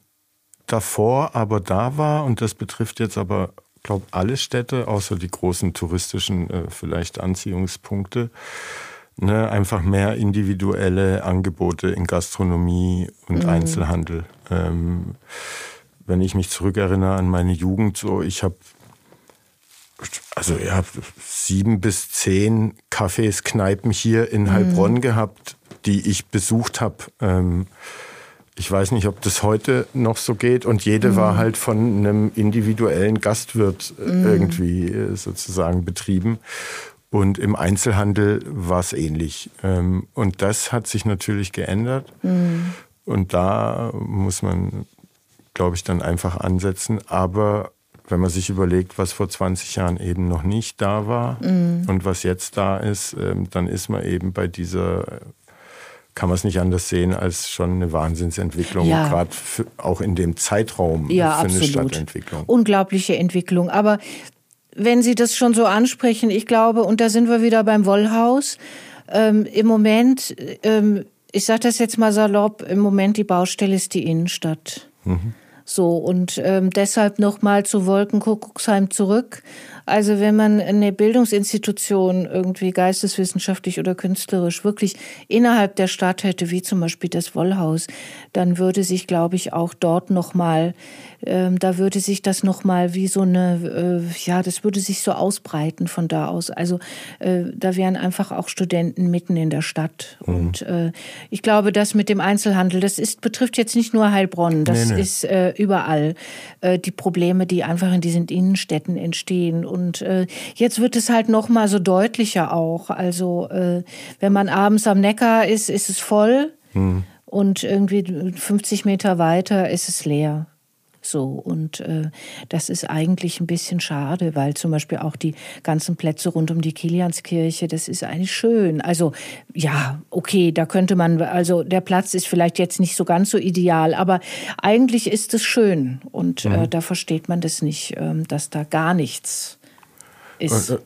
davor aber da war, und das betrifft jetzt aber, glaube alle Städte, außer die großen touristischen äh, vielleicht Anziehungspunkte, ne, einfach mehr individuelle Angebote in Gastronomie und mhm. Einzelhandel. Ähm, wenn ich mich zurückerinnere an meine Jugend, so ich habe also ja, sieben bis zehn Cafés, Kneipen hier in Heilbronn mhm. gehabt, die ich besucht habe. Ähm, ich weiß nicht, ob das heute noch so geht. Und jede mhm. war halt von einem individuellen Gastwirt äh, mhm. irgendwie äh, sozusagen betrieben. Und im Einzelhandel war es ähnlich. Ähm, und das hat sich natürlich geändert. Mhm. Und da muss man, glaube ich, dann einfach ansetzen. Aber wenn man sich überlegt, was vor 20 Jahren eben noch nicht da war mhm. und was jetzt da ist, ähm, dann ist man eben bei dieser kann man es nicht anders sehen als schon eine Wahnsinnsentwicklung, ja. gerade auch in dem Zeitraum ja, für absolut. eine Stadtentwicklung. Unglaubliche Entwicklung. Aber wenn Sie das schon so ansprechen, ich glaube, und da sind wir wieder beim Wollhaus, ähm, im Moment, ähm, ich sage das jetzt mal salopp, im Moment die Baustelle ist die Innenstadt. Mhm. So, und ähm, deshalb nochmal zu Wolkenkuckucksheim zurück. Also wenn man eine Bildungsinstitution irgendwie geisteswissenschaftlich oder künstlerisch wirklich innerhalb der Stadt hätte, wie zum Beispiel das Wollhaus, dann würde sich, glaube ich, auch dort nochmal, ähm, da würde sich das nochmal wie so eine, äh, ja, das würde sich so ausbreiten von da aus. Also äh, da wären einfach auch Studenten mitten in der Stadt. Mhm. Und äh, ich glaube, das mit dem Einzelhandel, das ist, betrifft jetzt nicht nur Heilbronn, das nee, nee. ist äh, überall äh, die Probleme, die einfach in diesen Innenstädten entstehen. Und äh, jetzt wird es halt noch mal so deutlicher auch. Also äh, wenn man abends am Neckar ist, ist es voll. Hm. Und irgendwie 50 Meter weiter ist es leer. So, und äh, das ist eigentlich ein bisschen schade, weil zum Beispiel auch die ganzen Plätze rund um die Kilianskirche, das ist eigentlich schön. Also, ja, okay, da könnte man, also der Platz ist vielleicht jetzt nicht so ganz so ideal, aber eigentlich ist es schön. Und äh, mhm. äh, da versteht man das nicht, äh, dass da gar nichts ist. Äh,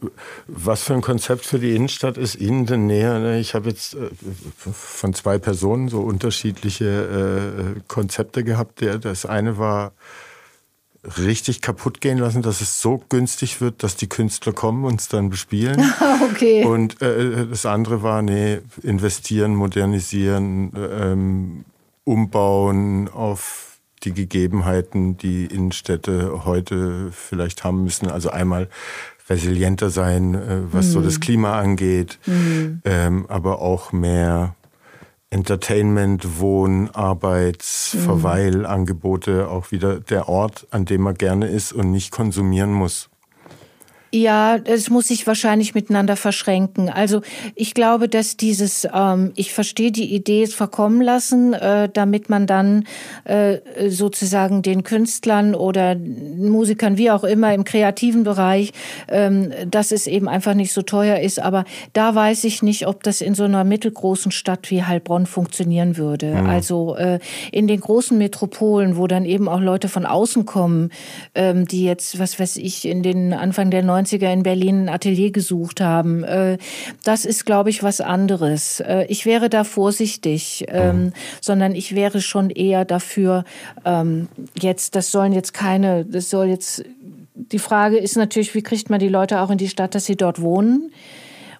was für ein Konzept für die Innenstadt ist Ihnen denn näher? Ne? Ich habe jetzt äh, von zwei Personen so unterschiedliche äh, Konzepte gehabt. Das eine war richtig kaputt gehen lassen, dass es so günstig wird, dass die Künstler kommen und es dann bespielen. okay. Und äh, das andere war, nee, investieren, modernisieren, ähm, umbauen auf die Gegebenheiten, die Innenstädte heute vielleicht haben müssen. Also einmal resilienter sein, äh, was mhm. so das Klima angeht, mhm. ähm, aber auch mehr Entertainment, Wohn, Arbeits, mhm. Verweilangebote, auch wieder der Ort, an dem man gerne ist und nicht konsumieren muss. Ja, es muss sich wahrscheinlich miteinander verschränken. Also ich glaube, dass dieses, ähm, ich verstehe die Idee verkommen lassen, äh, damit man dann äh, sozusagen den Künstlern oder Musikern, wie auch immer, im kreativen Bereich, ähm, dass es eben einfach nicht so teuer ist. Aber da weiß ich nicht, ob das in so einer mittelgroßen Stadt wie Heilbronn funktionieren würde. Mhm. Also äh, in den großen Metropolen, wo dann eben auch Leute von außen kommen, ähm, die jetzt, was weiß ich, in den Anfang der 90er in Berlin ein Atelier gesucht haben. Äh, das ist, glaube ich, was anderes. Äh, ich wäre da vorsichtig, mhm. sondern ich wäre schon eher dafür, ähm, jetzt, das sollen jetzt keine, das soll jetzt, die Frage ist natürlich, wie kriegt man die Leute auch in die Stadt, dass sie dort wohnen?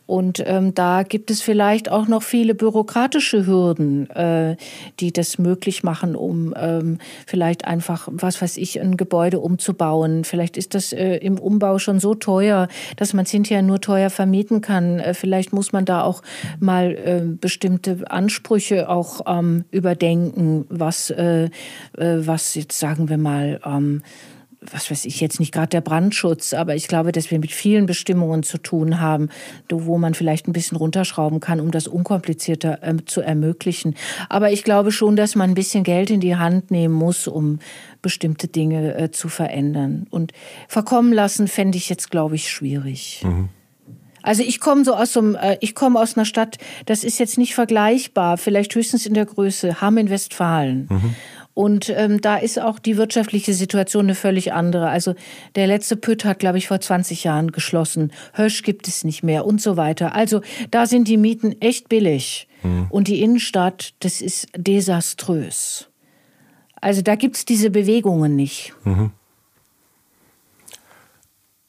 Und ähm, da gibt es vielleicht auch noch viele bürokratische Hürden, äh, die das möglich machen, um ähm, vielleicht einfach, was weiß ich, ein Gebäude umzubauen. Vielleicht ist das äh, im Umbau schon so teuer, dass man es hinterher nur teuer vermieten kann. Äh, vielleicht muss man da auch mal äh, bestimmte Ansprüche auch ähm, überdenken, was, äh, äh, was jetzt sagen wir mal, ähm, was weiß ich jetzt nicht gerade der Brandschutz, aber ich glaube, dass wir mit vielen Bestimmungen zu tun haben, wo man vielleicht ein bisschen runterschrauben kann, um das unkomplizierter äh, zu ermöglichen. Aber ich glaube schon, dass man ein bisschen Geld in die Hand nehmen muss, um bestimmte Dinge äh, zu verändern. Und verkommen lassen fände ich jetzt, glaube ich, schwierig. Mhm. Also ich komme so aus so einem, äh, ich komme aus einer Stadt, das ist jetzt nicht vergleichbar, vielleicht höchstens in der Größe, Hamm in Westfalen. Mhm. Und ähm, da ist auch die wirtschaftliche Situation eine völlig andere. Also der letzte Pütt hat, glaube ich, vor 20 Jahren geschlossen. Hösch gibt es nicht mehr und so weiter. Also da sind die Mieten echt billig. Mhm. Und die Innenstadt, das ist desaströs. Also da gibt es diese Bewegungen nicht. Mhm.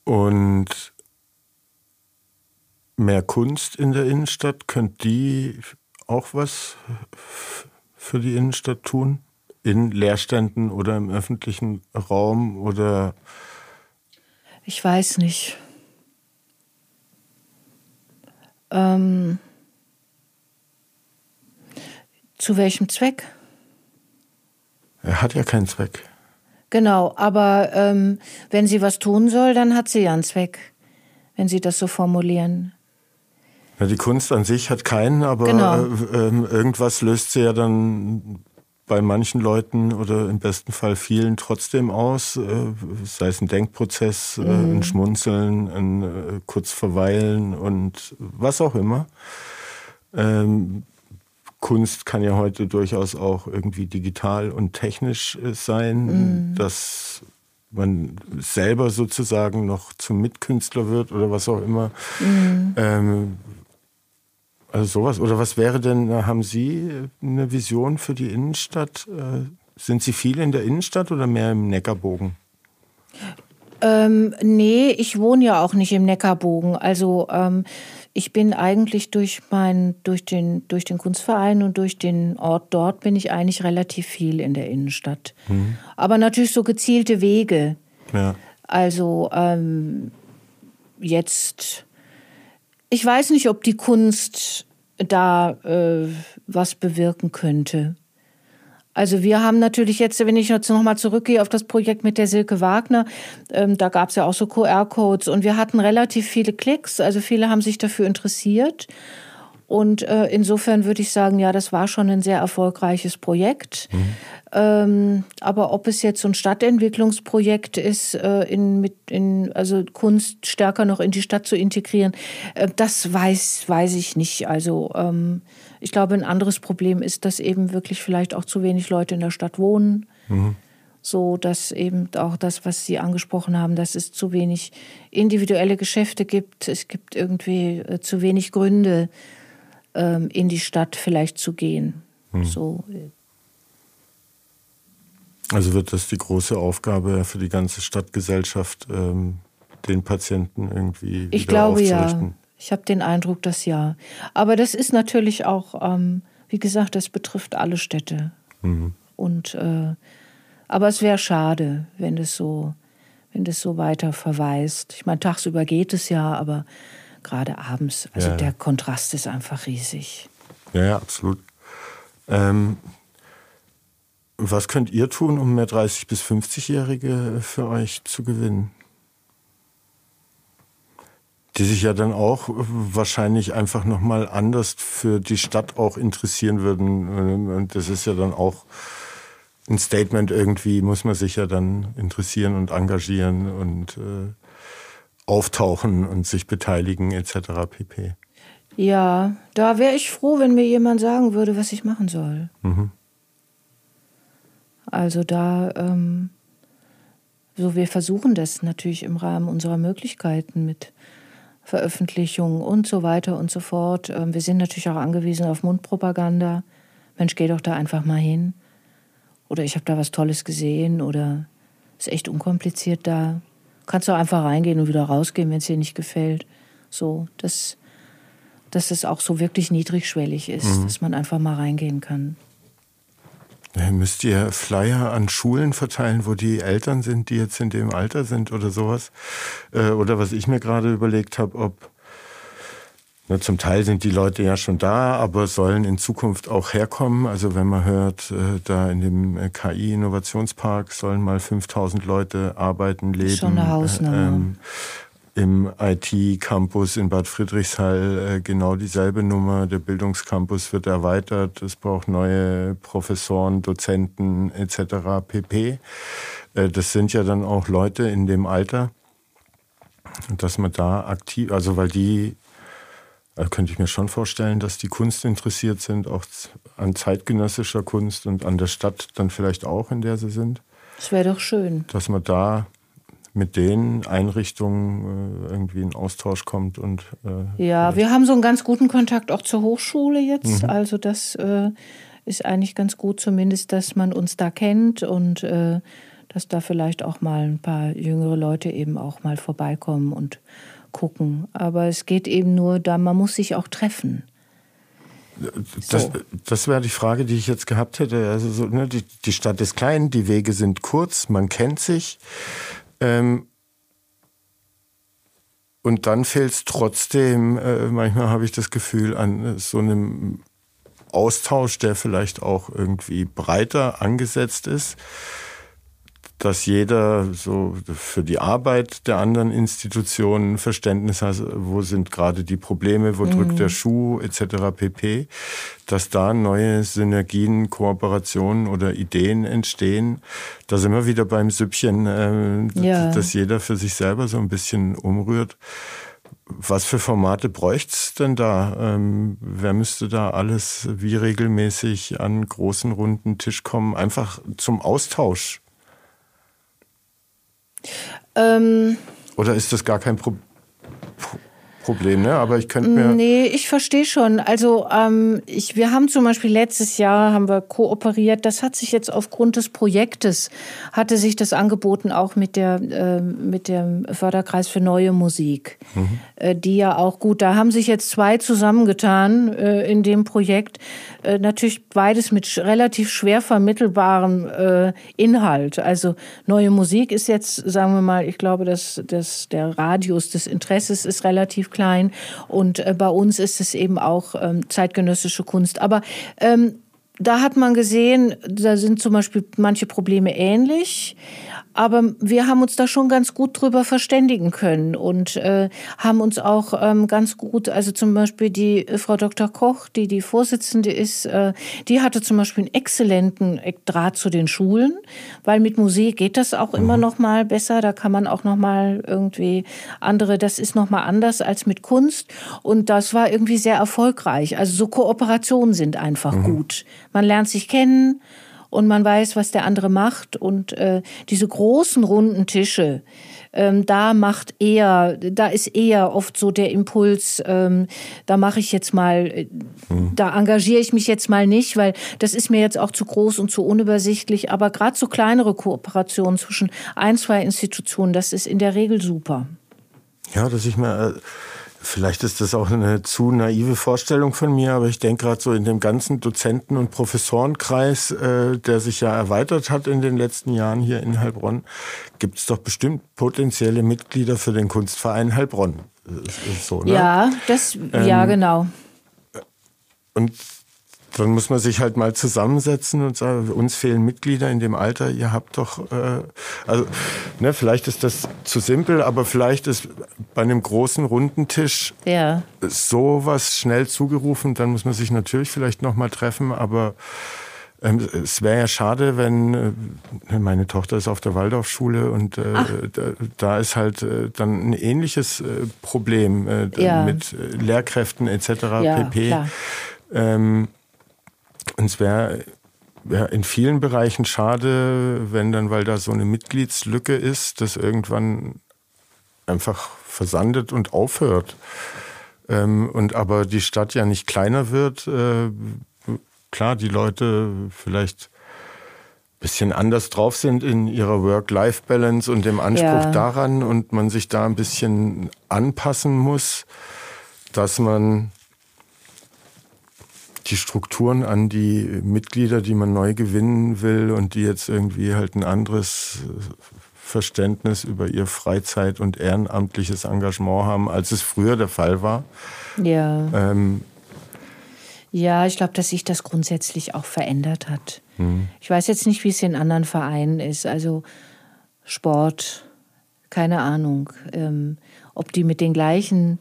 Und mehr Kunst in der Innenstadt, könnt die auch was für die Innenstadt tun? In Leerständen oder im öffentlichen Raum oder? Ich weiß nicht. Ähm, zu welchem Zweck? Er hat ja keinen Zweck. Genau, aber ähm, wenn sie was tun soll, dann hat sie ja einen Zweck, wenn Sie das so formulieren. Ja, die Kunst an sich hat keinen, aber genau. äh, äh, irgendwas löst sie ja dann bei manchen Leuten oder im besten Fall vielen trotzdem aus, äh, sei es ein Denkprozess, äh, mhm. ein Schmunzeln, ein äh, kurz verweilen und was auch immer. Ähm, Kunst kann ja heute durchaus auch irgendwie digital und technisch sein, mhm. dass man selber sozusagen noch zum Mitkünstler wird oder was auch immer. Mhm. Ähm, also sowas. Oder was wäre denn, äh, haben Sie eine Vision für die Innenstadt? Äh, sind Sie viel in der Innenstadt oder mehr im Neckarbogen? Ähm, nee, ich wohne ja auch nicht im Neckarbogen. Also ähm, ich bin eigentlich durch mein, durch den, durch den Kunstverein und durch den Ort dort bin ich eigentlich relativ viel in der Innenstadt. Mhm. Aber natürlich so gezielte Wege. Ja. Also ähm, jetzt ich weiß nicht, ob die Kunst da äh, was bewirken könnte. Also wir haben natürlich jetzt, wenn ich jetzt nochmal zurückgehe auf das Projekt mit der Silke Wagner, ähm, da gab es ja auch so QR-Codes und wir hatten relativ viele Klicks, also viele haben sich dafür interessiert. Und äh, insofern würde ich sagen, ja, das war schon ein sehr erfolgreiches Projekt. Mhm. Ähm, aber ob es jetzt so ein Stadtentwicklungsprojekt ist, äh, in, mit, in, also Kunst stärker noch in die Stadt zu integrieren, äh, das weiß, weiß ich nicht. Also ähm, ich glaube, ein anderes Problem ist, dass eben wirklich vielleicht auch zu wenig Leute in der Stadt wohnen. Mhm. So dass eben auch das, was Sie angesprochen haben, dass es zu wenig individuelle Geschäfte gibt. Es gibt irgendwie äh, zu wenig Gründe, ähm, in die Stadt vielleicht zu gehen. Mhm. So Also wird das die große Aufgabe für die ganze Stadtgesellschaft, ähm, den Patienten irgendwie ich wieder glaube, aufzurichten? Ja. Ich habe den Eindruck, dass ja. Aber das ist natürlich auch, ähm, wie gesagt, das betrifft alle Städte. Mhm. Und äh, aber es wäre schade, wenn das so, wenn das so weiter verweist. Ich meine, tagsüber geht es ja, aber gerade abends, also ja. der Kontrast ist einfach riesig. Ja, ja absolut. Ähm, was könnt ihr tun, um mehr 30- bis 50-Jährige für euch zu gewinnen? Die sich ja dann auch wahrscheinlich einfach nochmal anders für die Stadt auch interessieren würden. Und das ist ja dann auch ein Statement irgendwie, muss man sich ja dann interessieren und engagieren und äh, auftauchen und sich beteiligen etc. pp. Ja, da wäre ich froh, wenn mir jemand sagen würde, was ich machen soll. Mhm. Also da, ähm, so wir versuchen das natürlich im Rahmen unserer Möglichkeiten mit Veröffentlichungen und so weiter und so fort. Ähm, wir sind natürlich auch angewiesen auf Mundpropaganda. Mensch, geh doch da einfach mal hin. Oder ich habe da was Tolles gesehen oder ist echt unkompliziert da. Kannst du einfach reingehen und wieder rausgehen, wenn es dir nicht gefällt. So, das dass es auch so wirklich niedrigschwellig ist, mhm. dass man einfach mal reingehen kann. Müsst ihr Flyer an Schulen verteilen, wo die Eltern sind, die jetzt in dem Alter sind oder sowas? Äh, oder was ich mir gerade überlegt habe, ob na, zum Teil sind die Leute ja schon da, aber sollen in Zukunft auch herkommen. Also wenn man hört, äh, da in dem äh, KI-Innovationspark sollen mal 5000 Leute arbeiten, leben. Schon eine Hausnummer. Ähm, im IT-Campus in Bad Friedrichshall äh, genau dieselbe Nummer. Der Bildungscampus wird erweitert. Es braucht neue Professoren, Dozenten etc. pp. Äh, das sind ja dann auch Leute in dem Alter, dass man da aktiv, also weil die äh, könnte ich mir schon vorstellen, dass die Kunst interessiert sind, auch an zeitgenössischer Kunst und an der Stadt dann vielleicht auch, in der sie sind. Das wäre doch schön. Dass man da mit den Einrichtungen äh, irgendwie in Austausch kommt und äh, ja, wir haben so einen ganz guten Kontakt auch zur Hochschule jetzt. Mhm. Also das äh, ist eigentlich ganz gut, zumindest, dass man uns da kennt und äh, dass da vielleicht auch mal ein paar jüngere Leute eben auch mal vorbeikommen und gucken. Aber es geht eben nur da, man muss sich auch treffen. Das, so. das wäre die Frage, die ich jetzt gehabt hätte. Also so, ne, die, die Stadt ist klein, die Wege sind kurz, man kennt sich. Ähm, und dann fehlt es trotzdem, äh, manchmal habe ich das Gefühl, an äh, so einem Austausch, der vielleicht auch irgendwie breiter angesetzt ist dass jeder so für die Arbeit der anderen Institutionen Verständnis hat, wo sind gerade die Probleme, wo mhm. drückt der Schuh etc. pp. Dass da neue Synergien, Kooperationen oder Ideen entstehen. Da sind wir wieder beim Süppchen, äh, ja. dass jeder für sich selber so ein bisschen umrührt. Was für Formate bräuchte es denn da? Ähm, wer müsste da alles wie regelmäßig an großen runden Tisch kommen? Einfach zum Austausch ähm, Oder ist das gar kein Problem? Problem, ne? Aber ich könnte mir. Nee, ich verstehe schon. Also ähm, ich, wir haben zum Beispiel letztes Jahr haben wir kooperiert. Das hat sich jetzt aufgrund des Projektes hatte sich das angeboten auch mit der äh, mit dem Förderkreis für neue Musik, mhm. äh, die ja auch gut. Da haben sich jetzt zwei zusammengetan äh, in dem Projekt. Äh, natürlich beides mit relativ schwer vermittelbarem äh, Inhalt. Also neue Musik ist jetzt, sagen wir mal, ich glaube, dass, dass der Radius des Interesses ist relativ klein. Und äh, bei uns ist es eben auch ähm, zeitgenössische Kunst. Aber ähm, da hat man gesehen, da sind zum Beispiel manche Probleme ähnlich. Aber wir haben uns da schon ganz gut drüber verständigen können und äh, haben uns auch ähm, ganz gut, also zum Beispiel die äh, Frau Dr. Koch, die die Vorsitzende ist, äh, die hatte zum Beispiel einen exzellenten Draht zu den Schulen, weil mit Musik geht das auch immer mhm. noch mal besser. Da kann man auch noch mal irgendwie andere, das ist noch mal anders als mit Kunst und das war irgendwie sehr erfolgreich. Also so Kooperationen sind einfach mhm. gut. Man lernt sich kennen und man weiß, was der andere macht. Und äh, diese großen runden Tische, ähm, da macht eher, da ist eher oft so der Impuls, ähm, da mache ich jetzt mal, äh, hm. da engagiere ich mich jetzt mal nicht, weil das ist mir jetzt auch zu groß und zu unübersichtlich. Aber gerade so kleinere Kooperationen zwischen ein, zwei Institutionen, das ist in der Regel super. Ja, dass ich mir Vielleicht ist das auch eine zu naive Vorstellung von mir, aber ich denke gerade so in dem ganzen Dozenten- und Professorenkreis, äh, der sich ja erweitert hat in den letzten Jahren hier in Heilbronn, gibt es doch bestimmt potenzielle Mitglieder für den Kunstverein Heilbronn. So, ne? Ja, das, ähm, ja, genau. Und dann muss man sich halt mal zusammensetzen und sagen, uns fehlen Mitglieder in dem Alter, ihr habt doch, äh, also ne, vielleicht ist das zu simpel, aber vielleicht ist bei einem großen runden Tisch ja. sowas schnell zugerufen, dann muss man sich natürlich vielleicht nochmal treffen, aber ähm, es wäre ja schade, wenn äh, meine Tochter ist auf der Waldorfschule und äh, da, da, ist halt äh, dann ein ähnliches äh, Problem äh, ja. mit Lehrkräften etc. Ja, pp. Ähm, und es wäre ja, in vielen Bereichen schade, wenn dann, weil da so eine Mitgliedslücke ist, das irgendwann einfach versandet und aufhört. Ähm, und aber die Stadt ja nicht kleiner wird. Äh, klar, die Leute vielleicht ein bisschen anders drauf sind in ihrer Work-Life-Balance und dem Anspruch ja. daran und man sich da ein bisschen anpassen muss, dass man die Strukturen an die Mitglieder, die man neu gewinnen will und die jetzt irgendwie halt ein anderes Verständnis über ihr Freizeit- und ehrenamtliches Engagement haben, als es früher der Fall war. Ja. Ähm, ja, ich glaube, dass sich das grundsätzlich auch verändert hat. Hm. Ich weiß jetzt nicht, wie es in anderen Vereinen ist. Also Sport, keine Ahnung, ähm, ob die mit den gleichen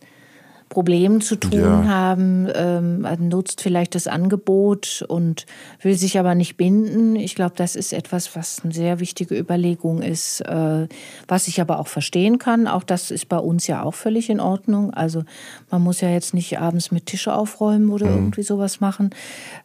Problemen zu tun ja. haben, ähm, nutzt vielleicht das Angebot und will sich aber nicht binden. Ich glaube, das ist etwas, was eine sehr wichtige Überlegung ist, äh, was ich aber auch verstehen kann. Auch das ist bei uns ja auch völlig in Ordnung. Also man muss ja jetzt nicht abends mit Tische aufräumen oder mhm. irgendwie sowas machen.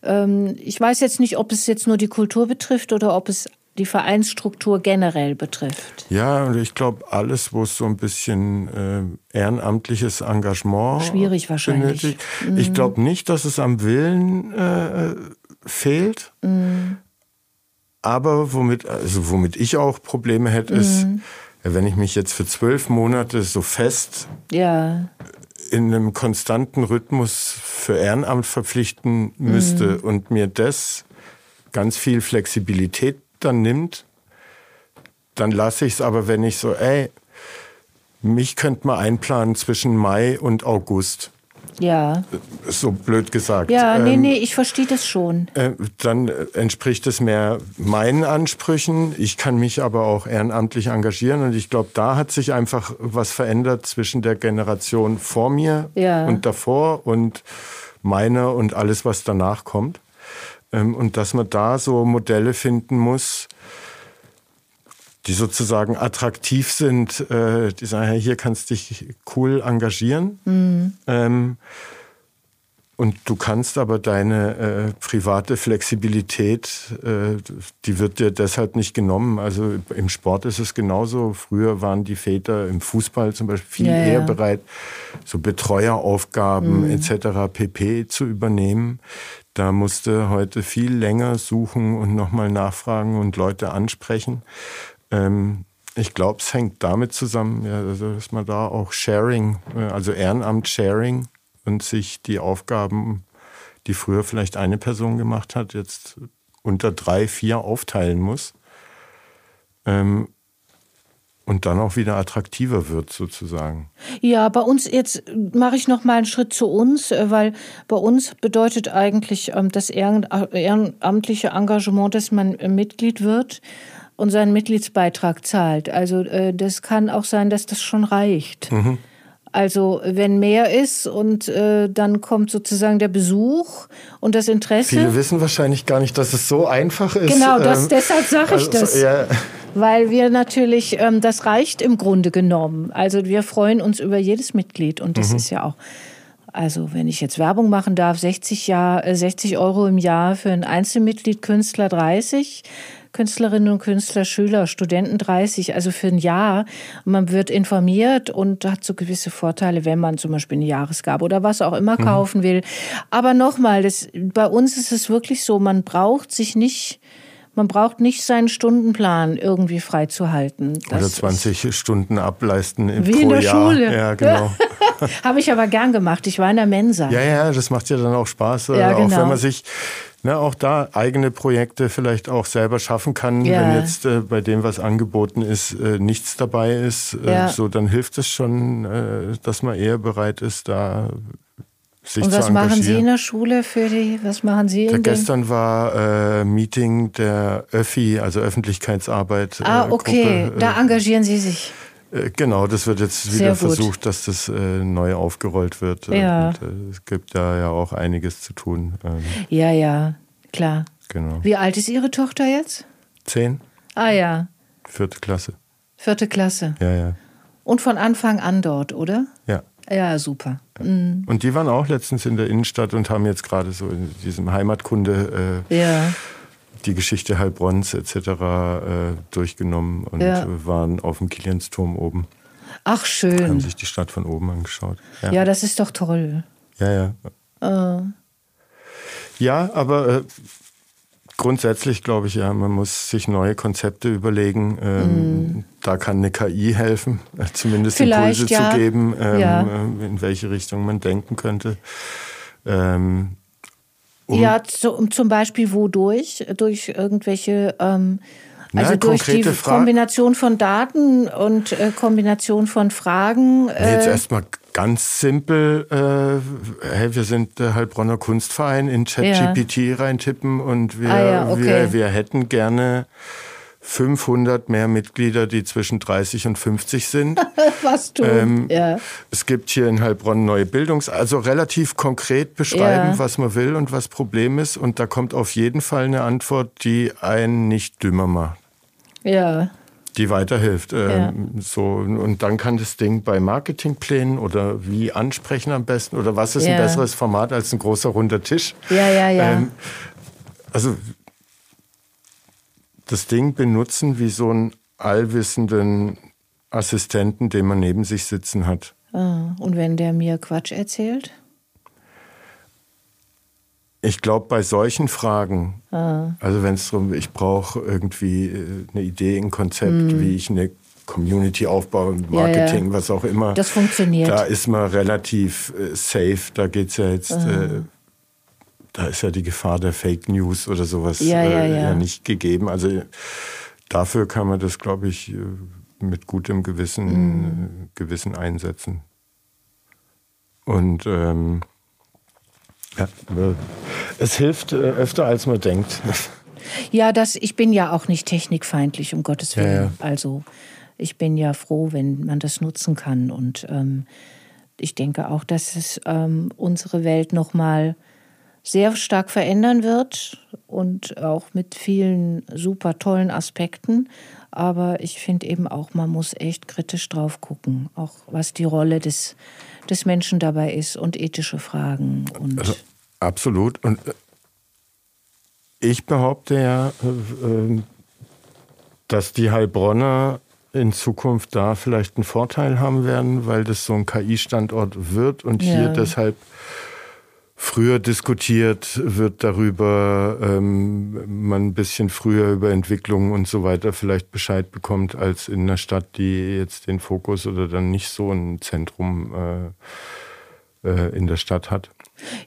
Ähm, ich weiß jetzt nicht, ob es jetzt nur die Kultur betrifft oder ob es die Vereinsstruktur generell betrifft? Ja, und ich glaube, alles, wo es so ein bisschen äh, ehrenamtliches Engagement schwierig wahrscheinlich. Mhm. Ich glaube nicht, dass es am Willen äh, fehlt. Mhm. Aber womit, also womit ich auch Probleme hätte, ist, mhm. wenn ich mich jetzt für zwölf Monate so fest ja. in einem konstanten Rhythmus für Ehrenamt verpflichten müsste mhm. und mir das ganz viel Flexibilität dann nimmt, dann lasse ich es aber, wenn ich so, ey, mich könnte man einplanen zwischen Mai und August. Ja. So blöd gesagt. Ja, nee, ähm, nee, ich verstehe das schon. Äh, dann entspricht es mehr meinen Ansprüchen. Ich kann mich aber auch ehrenamtlich engagieren und ich glaube, da hat sich einfach was verändert zwischen der Generation vor mir ja. und davor und meiner und alles, was danach kommt. Ähm, und dass man da so Modelle finden muss, die sozusagen attraktiv sind, äh, die sagen, hey, hier kannst du dich cool engagieren. Mhm. Ähm, und du kannst aber deine äh, private Flexibilität, äh, die wird dir deshalb nicht genommen. Also im Sport ist es genauso. Früher waren die Väter im Fußball zum Beispiel viel ja, eher ja. bereit, so Betreueraufgaben mhm. etc. pp. zu übernehmen. Da musste heute viel länger suchen und nochmal nachfragen und Leute ansprechen. Ähm, ich glaube, es hängt damit zusammen, ja, also, dass man da auch Sharing, äh, also Ehrenamt-Sharing und sich die Aufgaben, die früher vielleicht eine Person gemacht hat, jetzt unter drei, vier aufteilen muss. Ähm, und dann auch wieder attraktiver wird sozusagen. Ja, bei uns jetzt mache ich noch mal einen Schritt zu uns, äh, weil bei uns bedeutet eigentlich ähm, das ehrenamtliche Engagement, dass man äh, Mitglied wird und seinen Mitgliedsbeitrag zahlt. Also äh, das kann auch sein, dass das schon reicht. Mhm. Also wenn mehr ist und äh, dann kommt sozusagen der Besuch und das Interesse. Viele wissen wahrscheinlich gar nicht, dass es so einfach ist. Genau, das, ähm, deshalb sage ich also, das. Ja. Weil wir natürlich, ähm, das reicht im Grunde genommen. Also wir freuen uns über jedes Mitglied und das mhm. ist ja auch Also wenn ich jetzt Werbung machen darf, 60, Jahr, 60 Euro im Jahr für ein Einzelmitglied, Künstler 30, Künstlerinnen und Künstler, Schüler, Studenten 30, also für ein Jahr. Und man wird informiert und hat so gewisse Vorteile, wenn man zum Beispiel eine Jahresgabe oder was auch immer mhm. kaufen will. Aber nochmal, das, bei uns ist es wirklich so, man braucht sich nicht man braucht nicht seinen Stundenplan irgendwie freizuhalten. Oder 20 Stunden ableisten Wie pro in der Jahr. Schule. Ja, genau. Habe ich aber gern gemacht. Ich war in der Mensa. Ja, ja, das macht ja dann auch Spaß. Ja, genau. Auch wenn man sich ne, auch da eigene Projekte vielleicht auch selber schaffen kann, ja. wenn jetzt äh, bei dem, was angeboten ist, äh, nichts dabei ist, äh, ja. so dann hilft es schon, äh, dass man eher bereit ist, da sich Und was machen Sie in der Schule für die, was machen Sie? Der gestern war äh, Meeting der ÖFI, also Öffentlichkeitsarbeit. Ah, okay, Gruppe, da engagieren Sie sich. Äh, genau, das wird jetzt Sehr wieder gut. versucht, dass das äh, neu aufgerollt wird. Ja. Und, äh, es gibt da ja auch einiges zu tun. Ähm, ja, ja, klar. Genau. Wie alt ist Ihre Tochter jetzt? Zehn. Ah ja. Vierte Klasse. Vierte Klasse. Ja, ja. Und von Anfang an dort, oder? Ja. Ja, super. Mhm. Und die waren auch letztens in der Innenstadt und haben jetzt gerade so in diesem Heimatkunde äh, ja die Geschichte Heilbronns etc. Äh, durchgenommen und ja. waren auf dem Kiliansturm oben. Ach, schön. Haben sich die Stadt von oben angeschaut. Ja, ja das ist doch toll. Ja, ja. Uh. Ja, aber äh, grundsätzlich glaube ich, ja, man muss sich neue Konzepte überlegen. Ähm, mm. Da kann eine KI helfen, äh, zumindest Vielleicht, Impulse ja. zu geben, ähm, ja. Äh, in welche Richtung man denken könnte. Ähm, um ja, zu, zum Beispiel wodurch? Durch irgendwelche, ähm, also Na, durch die Fra Kombination von Daten und äh, Kombination von Fragen. Äh jetzt erstmal ganz simpel, äh, hey, wir sind der Heilbronner Kunstverein in ChatGPT ja. reintippen und wir, ah, ja, okay. wir, wir hätten gerne 500 mehr Mitglieder, die zwischen 30 und 50 sind. Was tun? Ähm, ja. Es gibt hier in Heilbronn neue Bildungs-, also relativ konkret beschreiben, ja. was man will und was Problem ist. Und da kommt auf jeden Fall eine Antwort, die einen nicht dümmer macht. Ja. Die weiterhilft. Ähm, ja. so, und dann kann das Ding bei Marketingplänen oder wie ansprechen am besten oder was ist ein besseres Format als ein großer runder Tisch. Ja, ja, ja. Ähm, also das Ding benutzen wie so einen allwissenden Assistenten, den man neben sich sitzen hat. Ah, und wenn der mir Quatsch erzählt? Ich glaube, bei solchen Fragen, ah. also wenn es darum, ich brauche irgendwie äh, eine Idee, ein Konzept, mm. wie ich eine Community aufbaue, Marketing, ja, ja. was auch immer. Das funktioniert. Da ist man relativ äh, safe. Da geht es ja jetzt ah. äh, da ist ja die Gefahr der Fake News oder sowas ja, ja, äh, ja. nicht gegeben. Also dafür kann man das, glaube ich, äh, mit gutem Gewissen, mhm. Gewissen einsetzen. Und ähm, ja, es hilft äh, öfter, als man denkt. Ja, das, ich bin ja auch nicht technikfeindlich, um Gottes Willen. Ja, ja. Also ich bin ja froh, wenn man das nutzen kann. Und ähm, ich denke auch, dass es ähm, unsere Welt nochmal mal sehr stark verändern wird und auch mit vielen super tollen Aspekten. Aber ich finde eben auch, man muss echt kritisch drauf gucken, auch was die Rolle des, des Menschen dabei ist und ethische Fragen. Und also, absolut. Und äh, ich behaupte ja, äh, äh, dass die Heilbronner in Zukunft da vielleicht einen Vorteil haben werden, weil das so ein KI-Standort wird und hier deshalb früher diskutiert wird darüber, ähm, man ein bisschen früher über Entwicklungen und so weiter vielleicht Bescheid bekommt, als in einer Stadt, die jetzt den Fokus oder dann nicht so ein Zentrum äh, äh, in der Stadt hat.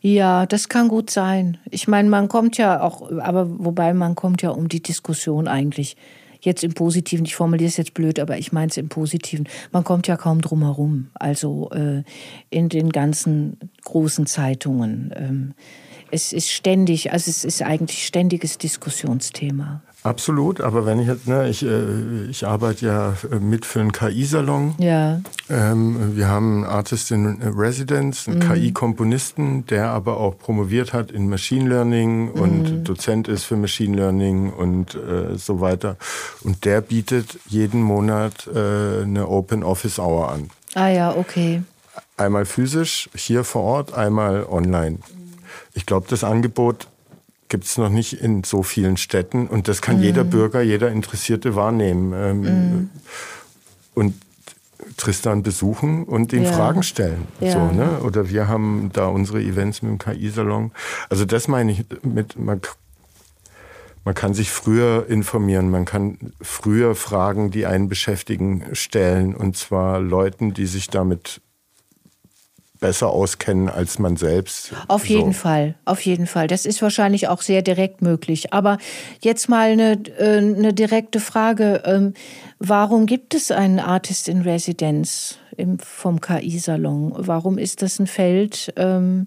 Ja, das kann gut sein. Ich meine, man kommt ja auch, aber wobei man kommt ja um die Diskussion eigentlich jetzt im Positiven, ich formuliere es jetzt blöd, aber ich meine es im Positiven, man kommt ja kaum drum herum. Also äh, in den ganzen großen Zeitungen. Ähm, es ist ständig, also es ist eigentlich ständiges Diskussionsthema. Absolut, aber wenn ich jetzt, ne, ich, äh, ich arbeite ja äh, mit für einen KI-Salon. Ja. Ähm, wir haben einen Artist in Residence, einen mhm. KI-Komponisten, der aber auch promoviert hat in Machine Learning und mhm. Dozent ist für Machine Learning und äh, so weiter. Und der bietet jeden Monat äh, eine Open Office Hour an. Ah ja, okay. einmal physisch hier vor Ort, einmal online. Ich glaube, das Angebot gibt es noch nicht in so vielen Städten und das kann mhm. jeder Bürger, jeder Interessierte wahrnehmen. Ähm, mhm. Und Tristan besuchen und den ja. Fragen stellen. Ja. So, ne? Oder wir haben da unsere Events mit dem KI-Salon. Also das meine ich mit, man, man kann sich früher informieren, man kann früher Fragen, die einen beschäftigen, stellen. Und zwar Leuten, die sich damit besser auskennen als man selbst. Auf jeden Fall, auf jeden Fall. Das ist wahrscheinlich auch sehr direkt möglich. Aber jetzt mal eine, äh, eine direkte Frage. Ähm, warum gibt es einen Artist in Residence vom KI-Salon? Warum ist das ein Feld, ähm,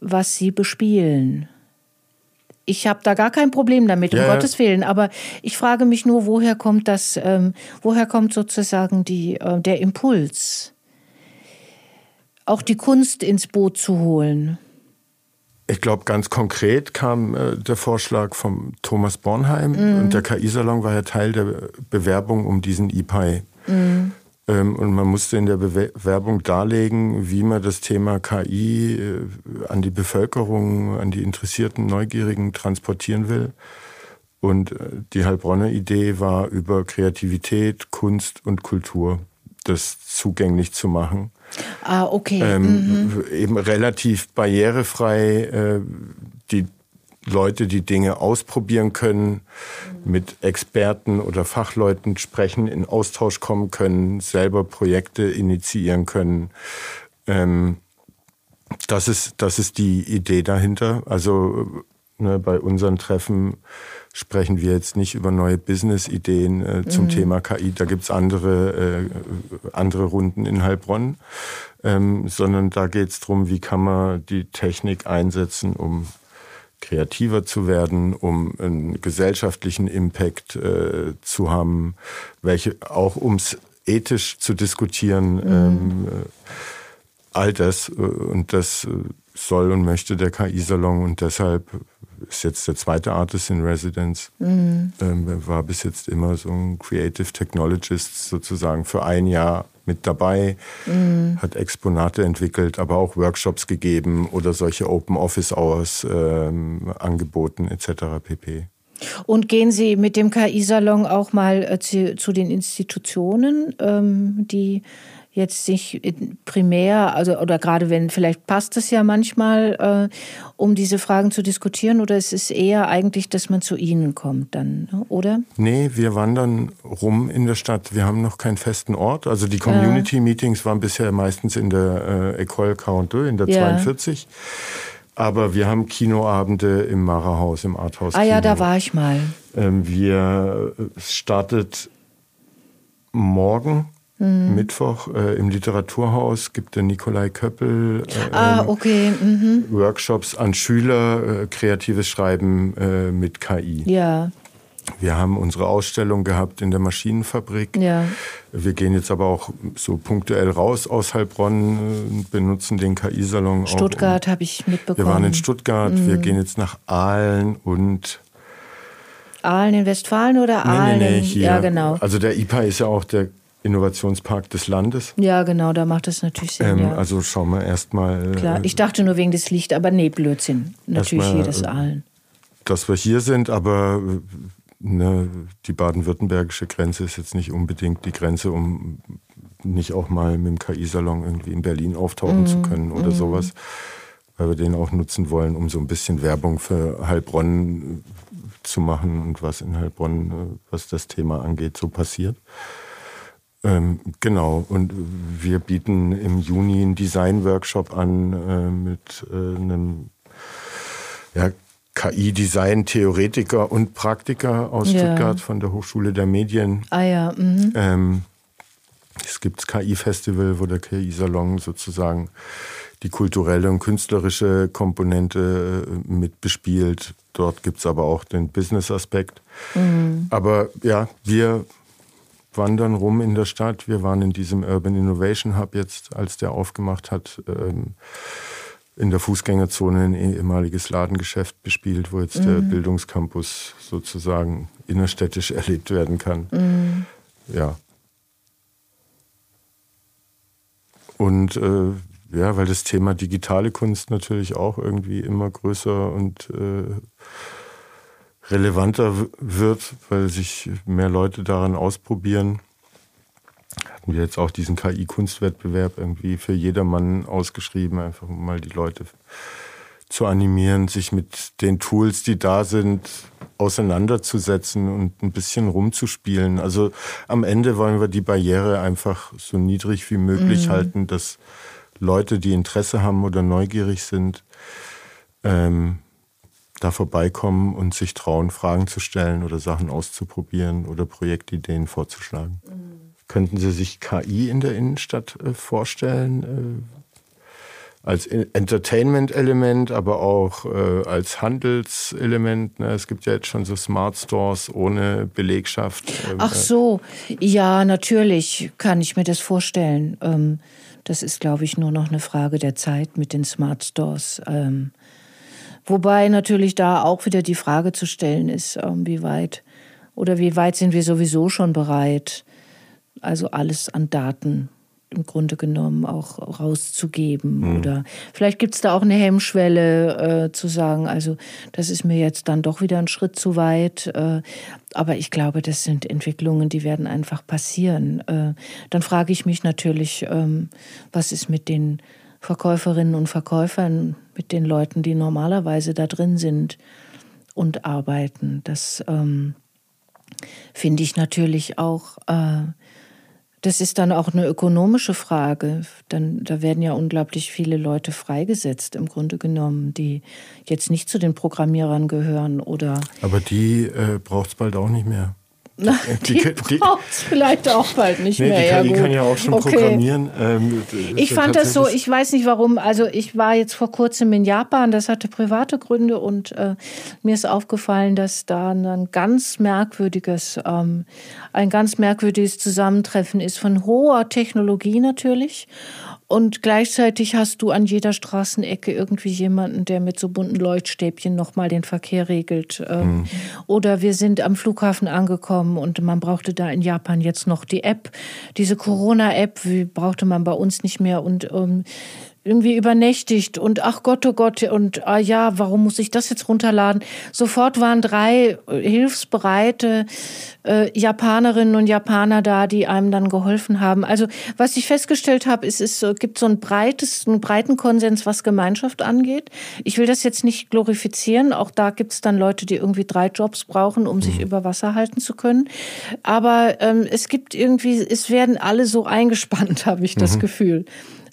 was Sie bespielen? Ich habe da gar kein Problem damit, um ja, Gottes Willen. Aber ich frage mich nur, woher kommt das, ähm, woher kommt sozusagen die, äh, der Impuls? Auch die Kunst ins Boot zu holen? Ich glaube, ganz konkret kam äh, der Vorschlag von Thomas Bornheim mm. und der KI-Salon war ja Teil der Bewerbung um diesen IPI. Mm. Ähm, und man musste in der Bewerbung darlegen, wie man das Thema KI äh, an die Bevölkerung, an die interessierten Neugierigen transportieren will. Und äh, die Heilbronner Idee war, über Kreativität, Kunst und Kultur das zugänglich zu machen. Ah, okay. Ähm, mhm. Eben relativ barrierefrei äh, die Leute, die Dinge ausprobieren können, mit Experten oder Fachleuten sprechen, in Austausch kommen können, selber Projekte initiieren können. Ähm, das ist, das ist die Idee dahinter. Also ne, bei unseren Treffen sprechen wir jetzt nicht über neue Business-Ideen äh, zum mhm. Thema KI. Da gibt's andere, äh, andere Runden in Heilbronn, ähm, sondern da geht's drum, wie kann man die Technik einsetzen, um kreativer zu werden, um einen gesellschaftlichen Impact äh, zu haben, welche auch ums ethisch zu diskutieren. Mhm. Ähm, äh, all das äh, und das äh, soll und möchte der KI-Salon und deshalb ist jetzt der zweite Artist in Residence. Mhm. Ähm, war bis jetzt immer so ein Creative Technologist sozusagen für ein Jahr mit dabei, mhm. hat Exponate entwickelt, aber auch Workshops gegeben oder solche Open Office Hours ähm, angeboten etc. pp. Und gehen Sie mit dem KI-Salon auch mal äh, zu, zu, den Institutionen, ähm, die jetzt nicht primär, also oder gerade wenn, vielleicht passt es ja manchmal, äh, um diese Fragen zu diskutieren, oder es ist eher eigentlich, dass man zu Ihnen kommt dann, ne, oder? Nee, wir wandern rum in der Stadt. Wir haben noch keinen festen Ort. Also die Community-Meetings waren bisher meistens in der äh, École 42, in der ja. 42. Aber wir haben Kinoabende im Mara-Haus, im Arthouse. Ah ja, da war ich mal. Ähm, wir startet morgen Mhm. Mittwoch äh, im Literaturhaus gibt der Nikolai Köppel äh, ah, okay. mhm. Workshops an Schüler, äh, kreatives Schreiben äh, mit KI. Ja. Wir haben unsere Ausstellung gehabt in der Maschinenfabrik. Ja. Wir gehen jetzt aber auch so punktuell raus aus Heilbronn, äh, benutzen den KI-Salon. Stuttgart habe ich mitbekommen. Wir waren in Stuttgart, mhm. wir gehen jetzt nach Aalen und Aalen in Westfalen oder Aalen? Nee, nee, nee, hier. Ja, genau. Also der IPA ist ja auch der Innovationspark des Landes. Ja, genau, da macht das natürlich Sinn. Ähm, ja. Also schauen wir erstmal. Klar, ich dachte nur wegen des Licht, aber nee, Blödsinn. Natürlich mal, jedes Aalen. Dass wir hier sind, aber ne, die baden-württembergische Grenze ist jetzt nicht unbedingt die Grenze, um nicht auch mal mit dem KI-Salon irgendwie in Berlin auftauchen mm, zu können oder mm. sowas. Weil wir den auch nutzen wollen, um so ein bisschen Werbung für Heilbronn zu machen und was in Heilbronn, äh, was das Thema angeht, so passiert. Ähm, genau, und wir bieten im Juni einen Design-Workshop an äh, mit äh, einem ja, KI-Design-Theoretiker und Praktiker aus ja. Stuttgart von der Hochschule der Medien. Ah ja. Mhm. Ähm, es gibt das KI-Festival, wo der KI-Salon sozusagen die kulturelle und künstlerische Komponente äh, mit bespielt. Dort gibt es aber auch den Business-Aspekt. Mhm. Aber ja, wir wandern rum in der Stadt. Wir waren in diesem Urban Innovation Hub jetzt, als der aufgemacht hat, ähm, in der Fußgängerzone ein ehemaliges Ladengeschäft bespielt, wo jetzt mhm. der Bildungscampus sozusagen innerstädtisch erlebt werden kann. Mhm. Ja. Und äh, ja, weil das Thema digitale Kunst natürlich auch irgendwie immer größer und äh, relevanter wird, weil sich mehr Leute daran ausprobieren. Hatten wir jetzt auch diesen KI-Kunstwettbewerb irgendwie für jedermann ausgeschrieben, einfach um mal die Leute zu animieren, sich mit den Tools, die da sind, auseinanderzusetzen und ein bisschen rumzuspielen. Also am Ende wollen wir die Barriere einfach so niedrig wie möglich mhm. halten, dass Leute, die Interesse haben oder neugierig sind, ähm, da vorbeikommen und sich trauen, Fragen zu stellen oder Sachen auszuprobieren oder Projektideen vorzuschlagen. Mhm. Könnten Sie sich KI in der Innenstadt äh, vorstellen? Äh, als Entertainment-Element, aber auch äh, als Handelselement. Ne? Es gibt ja jetzt schon so Smart Stores ohne Belegschaft. Ähm, Ach so, ja, natürlich kann ich mir das vorstellen. Ähm, das ist, glaube ich, nur noch eine Frage der Zeit mit den Smart Stores. Ähm, wobei natürlich da auch wieder die Frage zu stellen ist, ähm, wie weit oder wie weit sind wir sowieso schon bereit, also alles an Daten im Grunde genommen auch rauszugeben. Mhm. Oder vielleicht gibt es da auch eine Hemmschwelle äh, zu sagen, also das ist mir jetzt dann doch wieder ein Schritt zu weit. Äh, aber ich glaube, das sind Entwicklungen, die werden einfach passieren. Äh, dann frage ich mich natürlich, ähm, was ist mit den Verkäuferinnen und Verkäufern, mit den Leuten, die normalerweise da drin sind und arbeiten. Das ähm, finde ich natürlich auch äh, das ist dann auch eine ökonomische Frage. Dann, da werden ja unglaublich viele Leute freigesetzt, im Grunde genommen, die jetzt nicht zu den Programmierern gehören oder. Aber die äh, braucht es bald auch nicht mehr. Na, die, die, die braucht es vielleicht auch bald nicht nee, mehr. Die KI ja, kann ja auch schon okay. programmieren. Ähm, ich fand das so, ich weiß nicht warum, also ich war jetzt vor kurzem in Japan, das hatte private Gründe und äh, mir ist aufgefallen, dass da ein ganz merkwürdiges, ähm, ein ganz merkwürdiges Zusammentreffen ist von hoher Technologie natürlich und gleichzeitig hast du an jeder Straßenecke irgendwie jemanden, der mit so bunten Leuchtstäbchen nochmal den Verkehr regelt. Mhm. Oder wir sind am Flughafen angekommen und man brauchte da in Japan jetzt noch die App. Diese Corona-App brauchte man bei uns nicht mehr. Und ähm, irgendwie übernächtigt und ach Gott, oh Gott, und ah ja, warum muss ich das jetzt runterladen? Sofort waren drei äh, hilfsbereite äh, Japanerinnen und Japaner da, die einem dann geholfen haben. Also was ich festgestellt habe, ist, es gibt so ein breites, einen breiten Konsens, was Gemeinschaft angeht. Ich will das jetzt nicht glorifizieren. Auch da gibt es dann Leute, die irgendwie drei Jobs brauchen, um sich mhm. über Wasser halten zu können. Aber ähm, es gibt irgendwie, es werden alle so eingespannt, habe ich das mhm. Gefühl.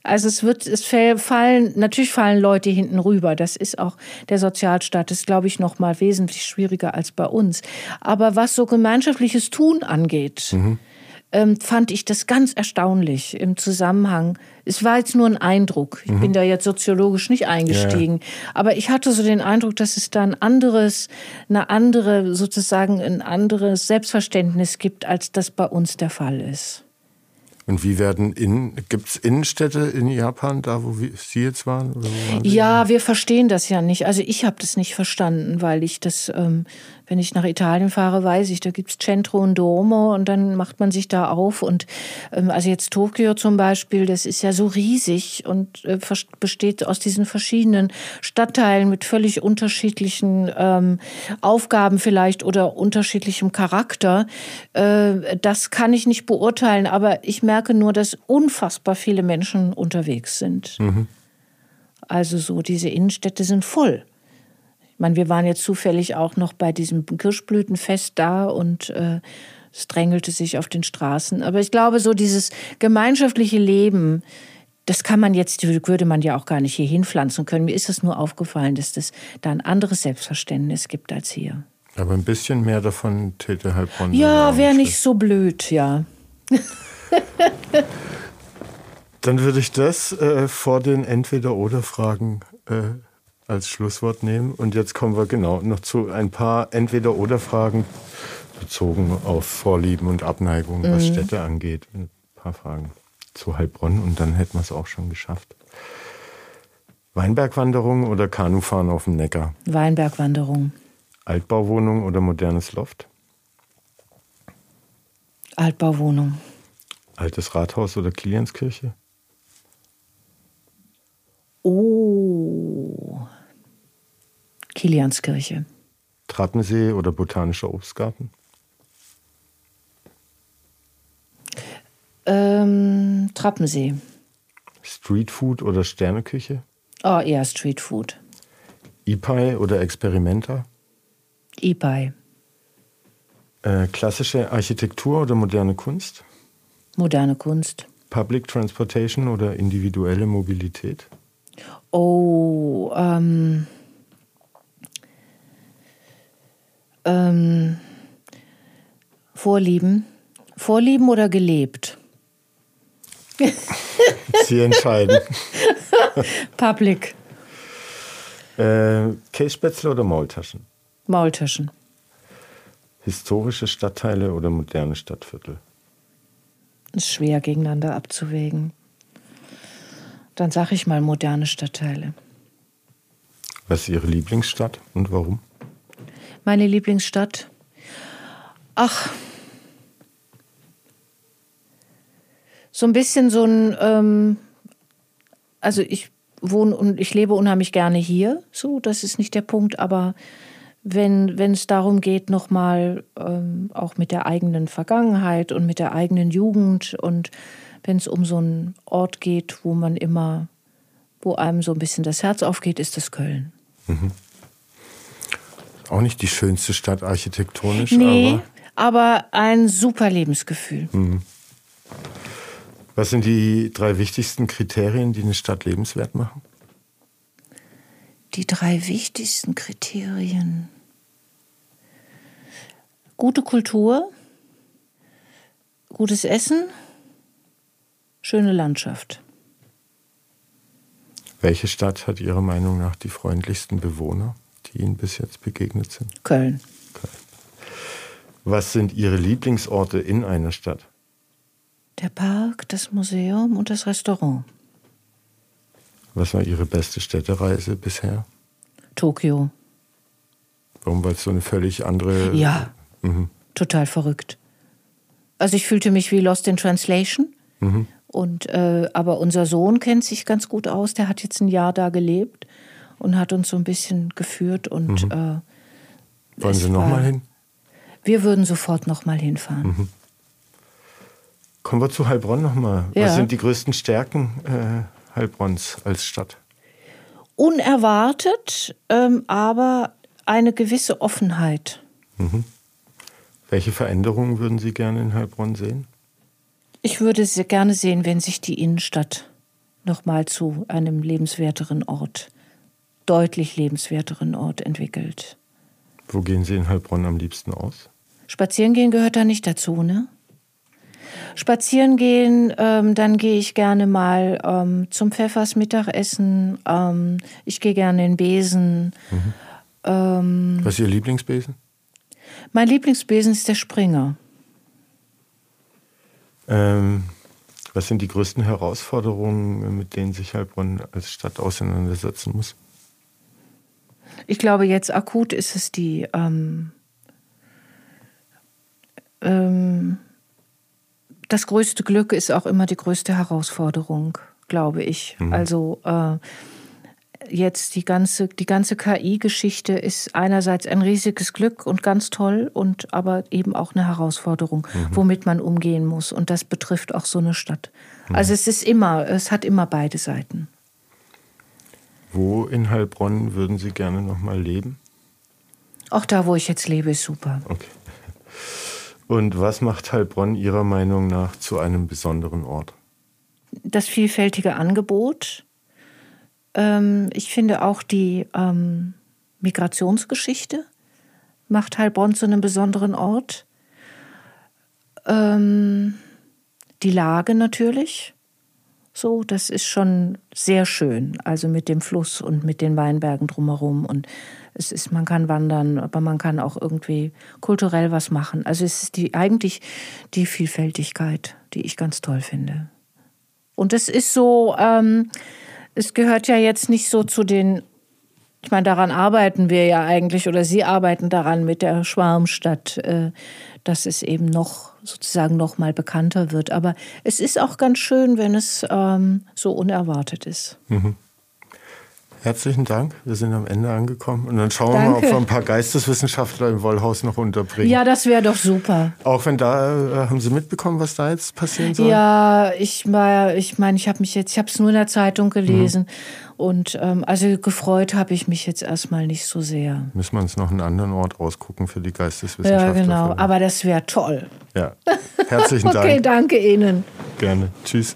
Also es wird, es fallen, natürlich fallen Leute hinten rüber. Das ist auch der Sozialstaat, das ist, glaube ich, noch mal wesentlich schwieriger als bei uns. Aber was so gemeinschaftliches Tun angeht, mhm. ähm, fand ich das ganz erstaunlich im Zusammenhang. Es war jetzt nur ein Eindruck. Ich mhm. bin da jetzt soziologisch nicht eingestiegen. Ja. Aber ich hatte so den Eindruck, dass es da ein anderes, eine andere, sozusagen ein anderes Selbstverständnis gibt, als das bei uns der Fall ist. Und wie werden in gibt es Innenstädte in Japan, da wo Sie jetzt waren? waren ja, wir verstehen das ja nicht. Also ich habe das nicht verstanden, weil ich das ähm, wenn ich nach Italien fahre, weiß ich, da gibt's Centro und Duomo und dann macht man sich da auf. Und ähm, also jetzt Tokio zum Beispiel, das ist ja so riesig und äh, besteht aus diesen verschiedenen Stadtteilen mit völlig unterschiedlichen ähm, Aufgaben vielleicht oder unterschiedlichem Charakter. Äh, das kann ich nicht beurteilen, aber ich merke nur, dass unfassbar viele Menschen unterwegs sind. Mhm. Also so, diese Innenstädte sind voll. Ich meine, wir waren jetzt zufällig auch noch bei diesem Kirschblütenfest da und äh, es drängelte sich auf den Straßen. Aber ich glaube, so dieses gemeinschaftliche Leben, das kann man jetzt, würde man ja auch gar nicht hier hinpflanzen können. Mir ist es nur aufgefallen, dass das da ein anderes Selbstverständnis gibt als hier. Aber ein bisschen mehr davon täte Heilbronn. Ja, wäre nicht so blöd, ja. Dann würde ich das äh, vor den Entweder-Oder-Fragen äh, als Schlusswort nehmen. Und jetzt kommen wir genau noch zu ein paar Entweder-Oder-Fragen bezogen auf Vorlieben und Abneigungen, was mhm. Städte angeht. Ein paar Fragen zu Heilbronn und dann hätten wir es auch schon geschafft. Weinbergwanderung oder Kanufahren auf dem Neckar? Weinbergwanderung. Altbauwohnung oder modernes Loft? Altbauwohnung. Altes Rathaus oder Klienskirche? Oh. Kilianskirche. Trappensee oder Botanischer Obstgarten? Ähm, Trappensee. Streetfood oder Sterneküche? Oh, eher Streetfood. IPAI oder Experimenta? IPAI. Äh, klassische Architektur oder moderne Kunst? Moderne Kunst. Public Transportation oder individuelle Mobilität? Oh, ähm, ähm, Vorlieben. Vorlieben oder gelebt? Sie entscheiden. Public. Äh, Kässpätzle oder Maultaschen? Maultaschen. Historische Stadtteile oder moderne Stadtviertel? Ist schwer gegeneinander abzuwägen. Dann sage ich mal moderne Stadtteile. Was ist Ihre Lieblingsstadt und warum? Meine Lieblingsstadt? Ach, so ein bisschen so ein, ähm, also ich wohne und ich lebe unheimlich gerne hier, so, das ist nicht der Punkt, aber wenn, es darum geht, nochmal ähm, auch mit der eigenen Vergangenheit und mit der eigenen Jugend und wenn es um so einen Ort geht, wo man immer, wo einem so ein bisschen das Herz aufgeht, ist das Köln. Mhm. Auch nicht die schönste Stadt architektonisch, nee, aber, aber ein super Lebensgefühl. Mhm. Was sind die drei wichtigsten Kriterien, die eine Stadt lebenswert machen? Die drei wichtigsten Kriterien gute Kultur, gutes Essen, schöne Landschaft. Welche Stadt hat Ihrer Meinung nach die freundlichsten Bewohner, die Ihnen bis jetzt begegnet sind? Köln. Köln. Was sind Ihre Lieblingsorte in einer Stadt? Der Park, das Museum und das Restaurant. Was war Ihre beste Städtereise bisher? Tokio. Warum? Weil es so eine völlig andere ja. Mhm. Total verrückt. Also ich fühlte mich wie Lost in Translation. Mhm. Und, äh, aber unser Sohn kennt sich ganz gut aus. Der hat jetzt ein Jahr da gelebt und hat uns so ein bisschen geführt. Und, mhm. äh, Wollen Sie nochmal hin? Wir würden sofort nochmal hinfahren. Mhm. Kommen wir zu Heilbronn nochmal. Ja. Was sind die größten Stärken äh, Heilbronns als Stadt? Unerwartet, ähm, aber eine gewisse Offenheit. Mhm. Welche Veränderungen würden Sie gerne in Heilbronn sehen? Ich würde sehr gerne sehen, wenn sich die Innenstadt nochmal zu einem lebenswerteren Ort, deutlich lebenswerteren Ort entwickelt. Wo gehen Sie in Heilbronn am liebsten aus? Spazieren gehen gehört da nicht dazu, ne? Spazieren gehen, ähm, dann gehe ich gerne mal ähm, zum Pfeffers Mittagessen. Ähm, ich gehe gerne in Besen. Mhm. Ähm, Was ist Ihr Lieblingsbesen? Mein Lieblingsbesen ist der Springer. Ähm, was sind die größten Herausforderungen, mit denen sich Heilbronn als Stadt auseinandersetzen muss? Ich glaube, jetzt akut ist es die ähm, ähm, das größte Glück ist auch immer die größte Herausforderung, glaube ich. Mhm. Also äh, jetzt die ganze, die ganze KI-Geschichte ist einerseits ein riesiges Glück und ganz toll und aber eben auch eine Herausforderung, mhm. womit man umgehen muss. Und das betrifft auch so eine Stadt. Mhm. Also es ist immer, es hat immer beide Seiten. Wo in Heilbronn würden Sie gerne noch mal leben? Auch da, wo ich jetzt lebe, ist super. Okay. Und was macht Heilbronn Ihrer Meinung nach zu einem besonderen Ort? Das vielfältige Angebot, ähm, ich finde auch die ähm, Migrationsgeschichte macht Heilbronn zu einem besonderen Ort. Ähm, die Lage natürlich. So, das ist schon sehr schön. Also mit dem Fluss und mit den Weinbergen drumherum. Und es ist, man kann wandern, aber man kann auch irgendwie kulturell was machen. Also es ist die, eigentlich die Vielfältigkeit, die ich ganz toll finde. Und es ist so, ähm, es gehört ja jetzt nicht so zu den, ich meine, daran arbeiten wir ja eigentlich oder Sie arbeiten daran mit der Schwarmstadt, äh, dass es eben noch sozusagen noch mal bekannter wird. Aber es ist auch ganz schön, wenn es ähm, so unerwartet ist. Mhm. Herzlichen Dank. Wir sind am Ende angekommen. Und dann schauen Danke. wir mal, ob wir ein paar Geisteswissenschaftler im Wollhaus noch unterbringen. Ja, das wäre doch super. Auch wenn da, äh, haben Sie mitbekommen, was da jetzt passieren soll? Ja, ich meine, ich, mein, ich habe mich jetzt, ich habe es nur in der Zeitung gelesen. Mhm. Und ähm, also gefreut habe ich mich jetzt erstmal nicht so sehr. Müssen wir uns noch einen anderen Ort ausgucken für die Geisteswissenschaftler. Ja, genau. Aber das wäre toll. Ja. Herzlichen Dank. okay, danke Ihnen. Gerne. Tschüss.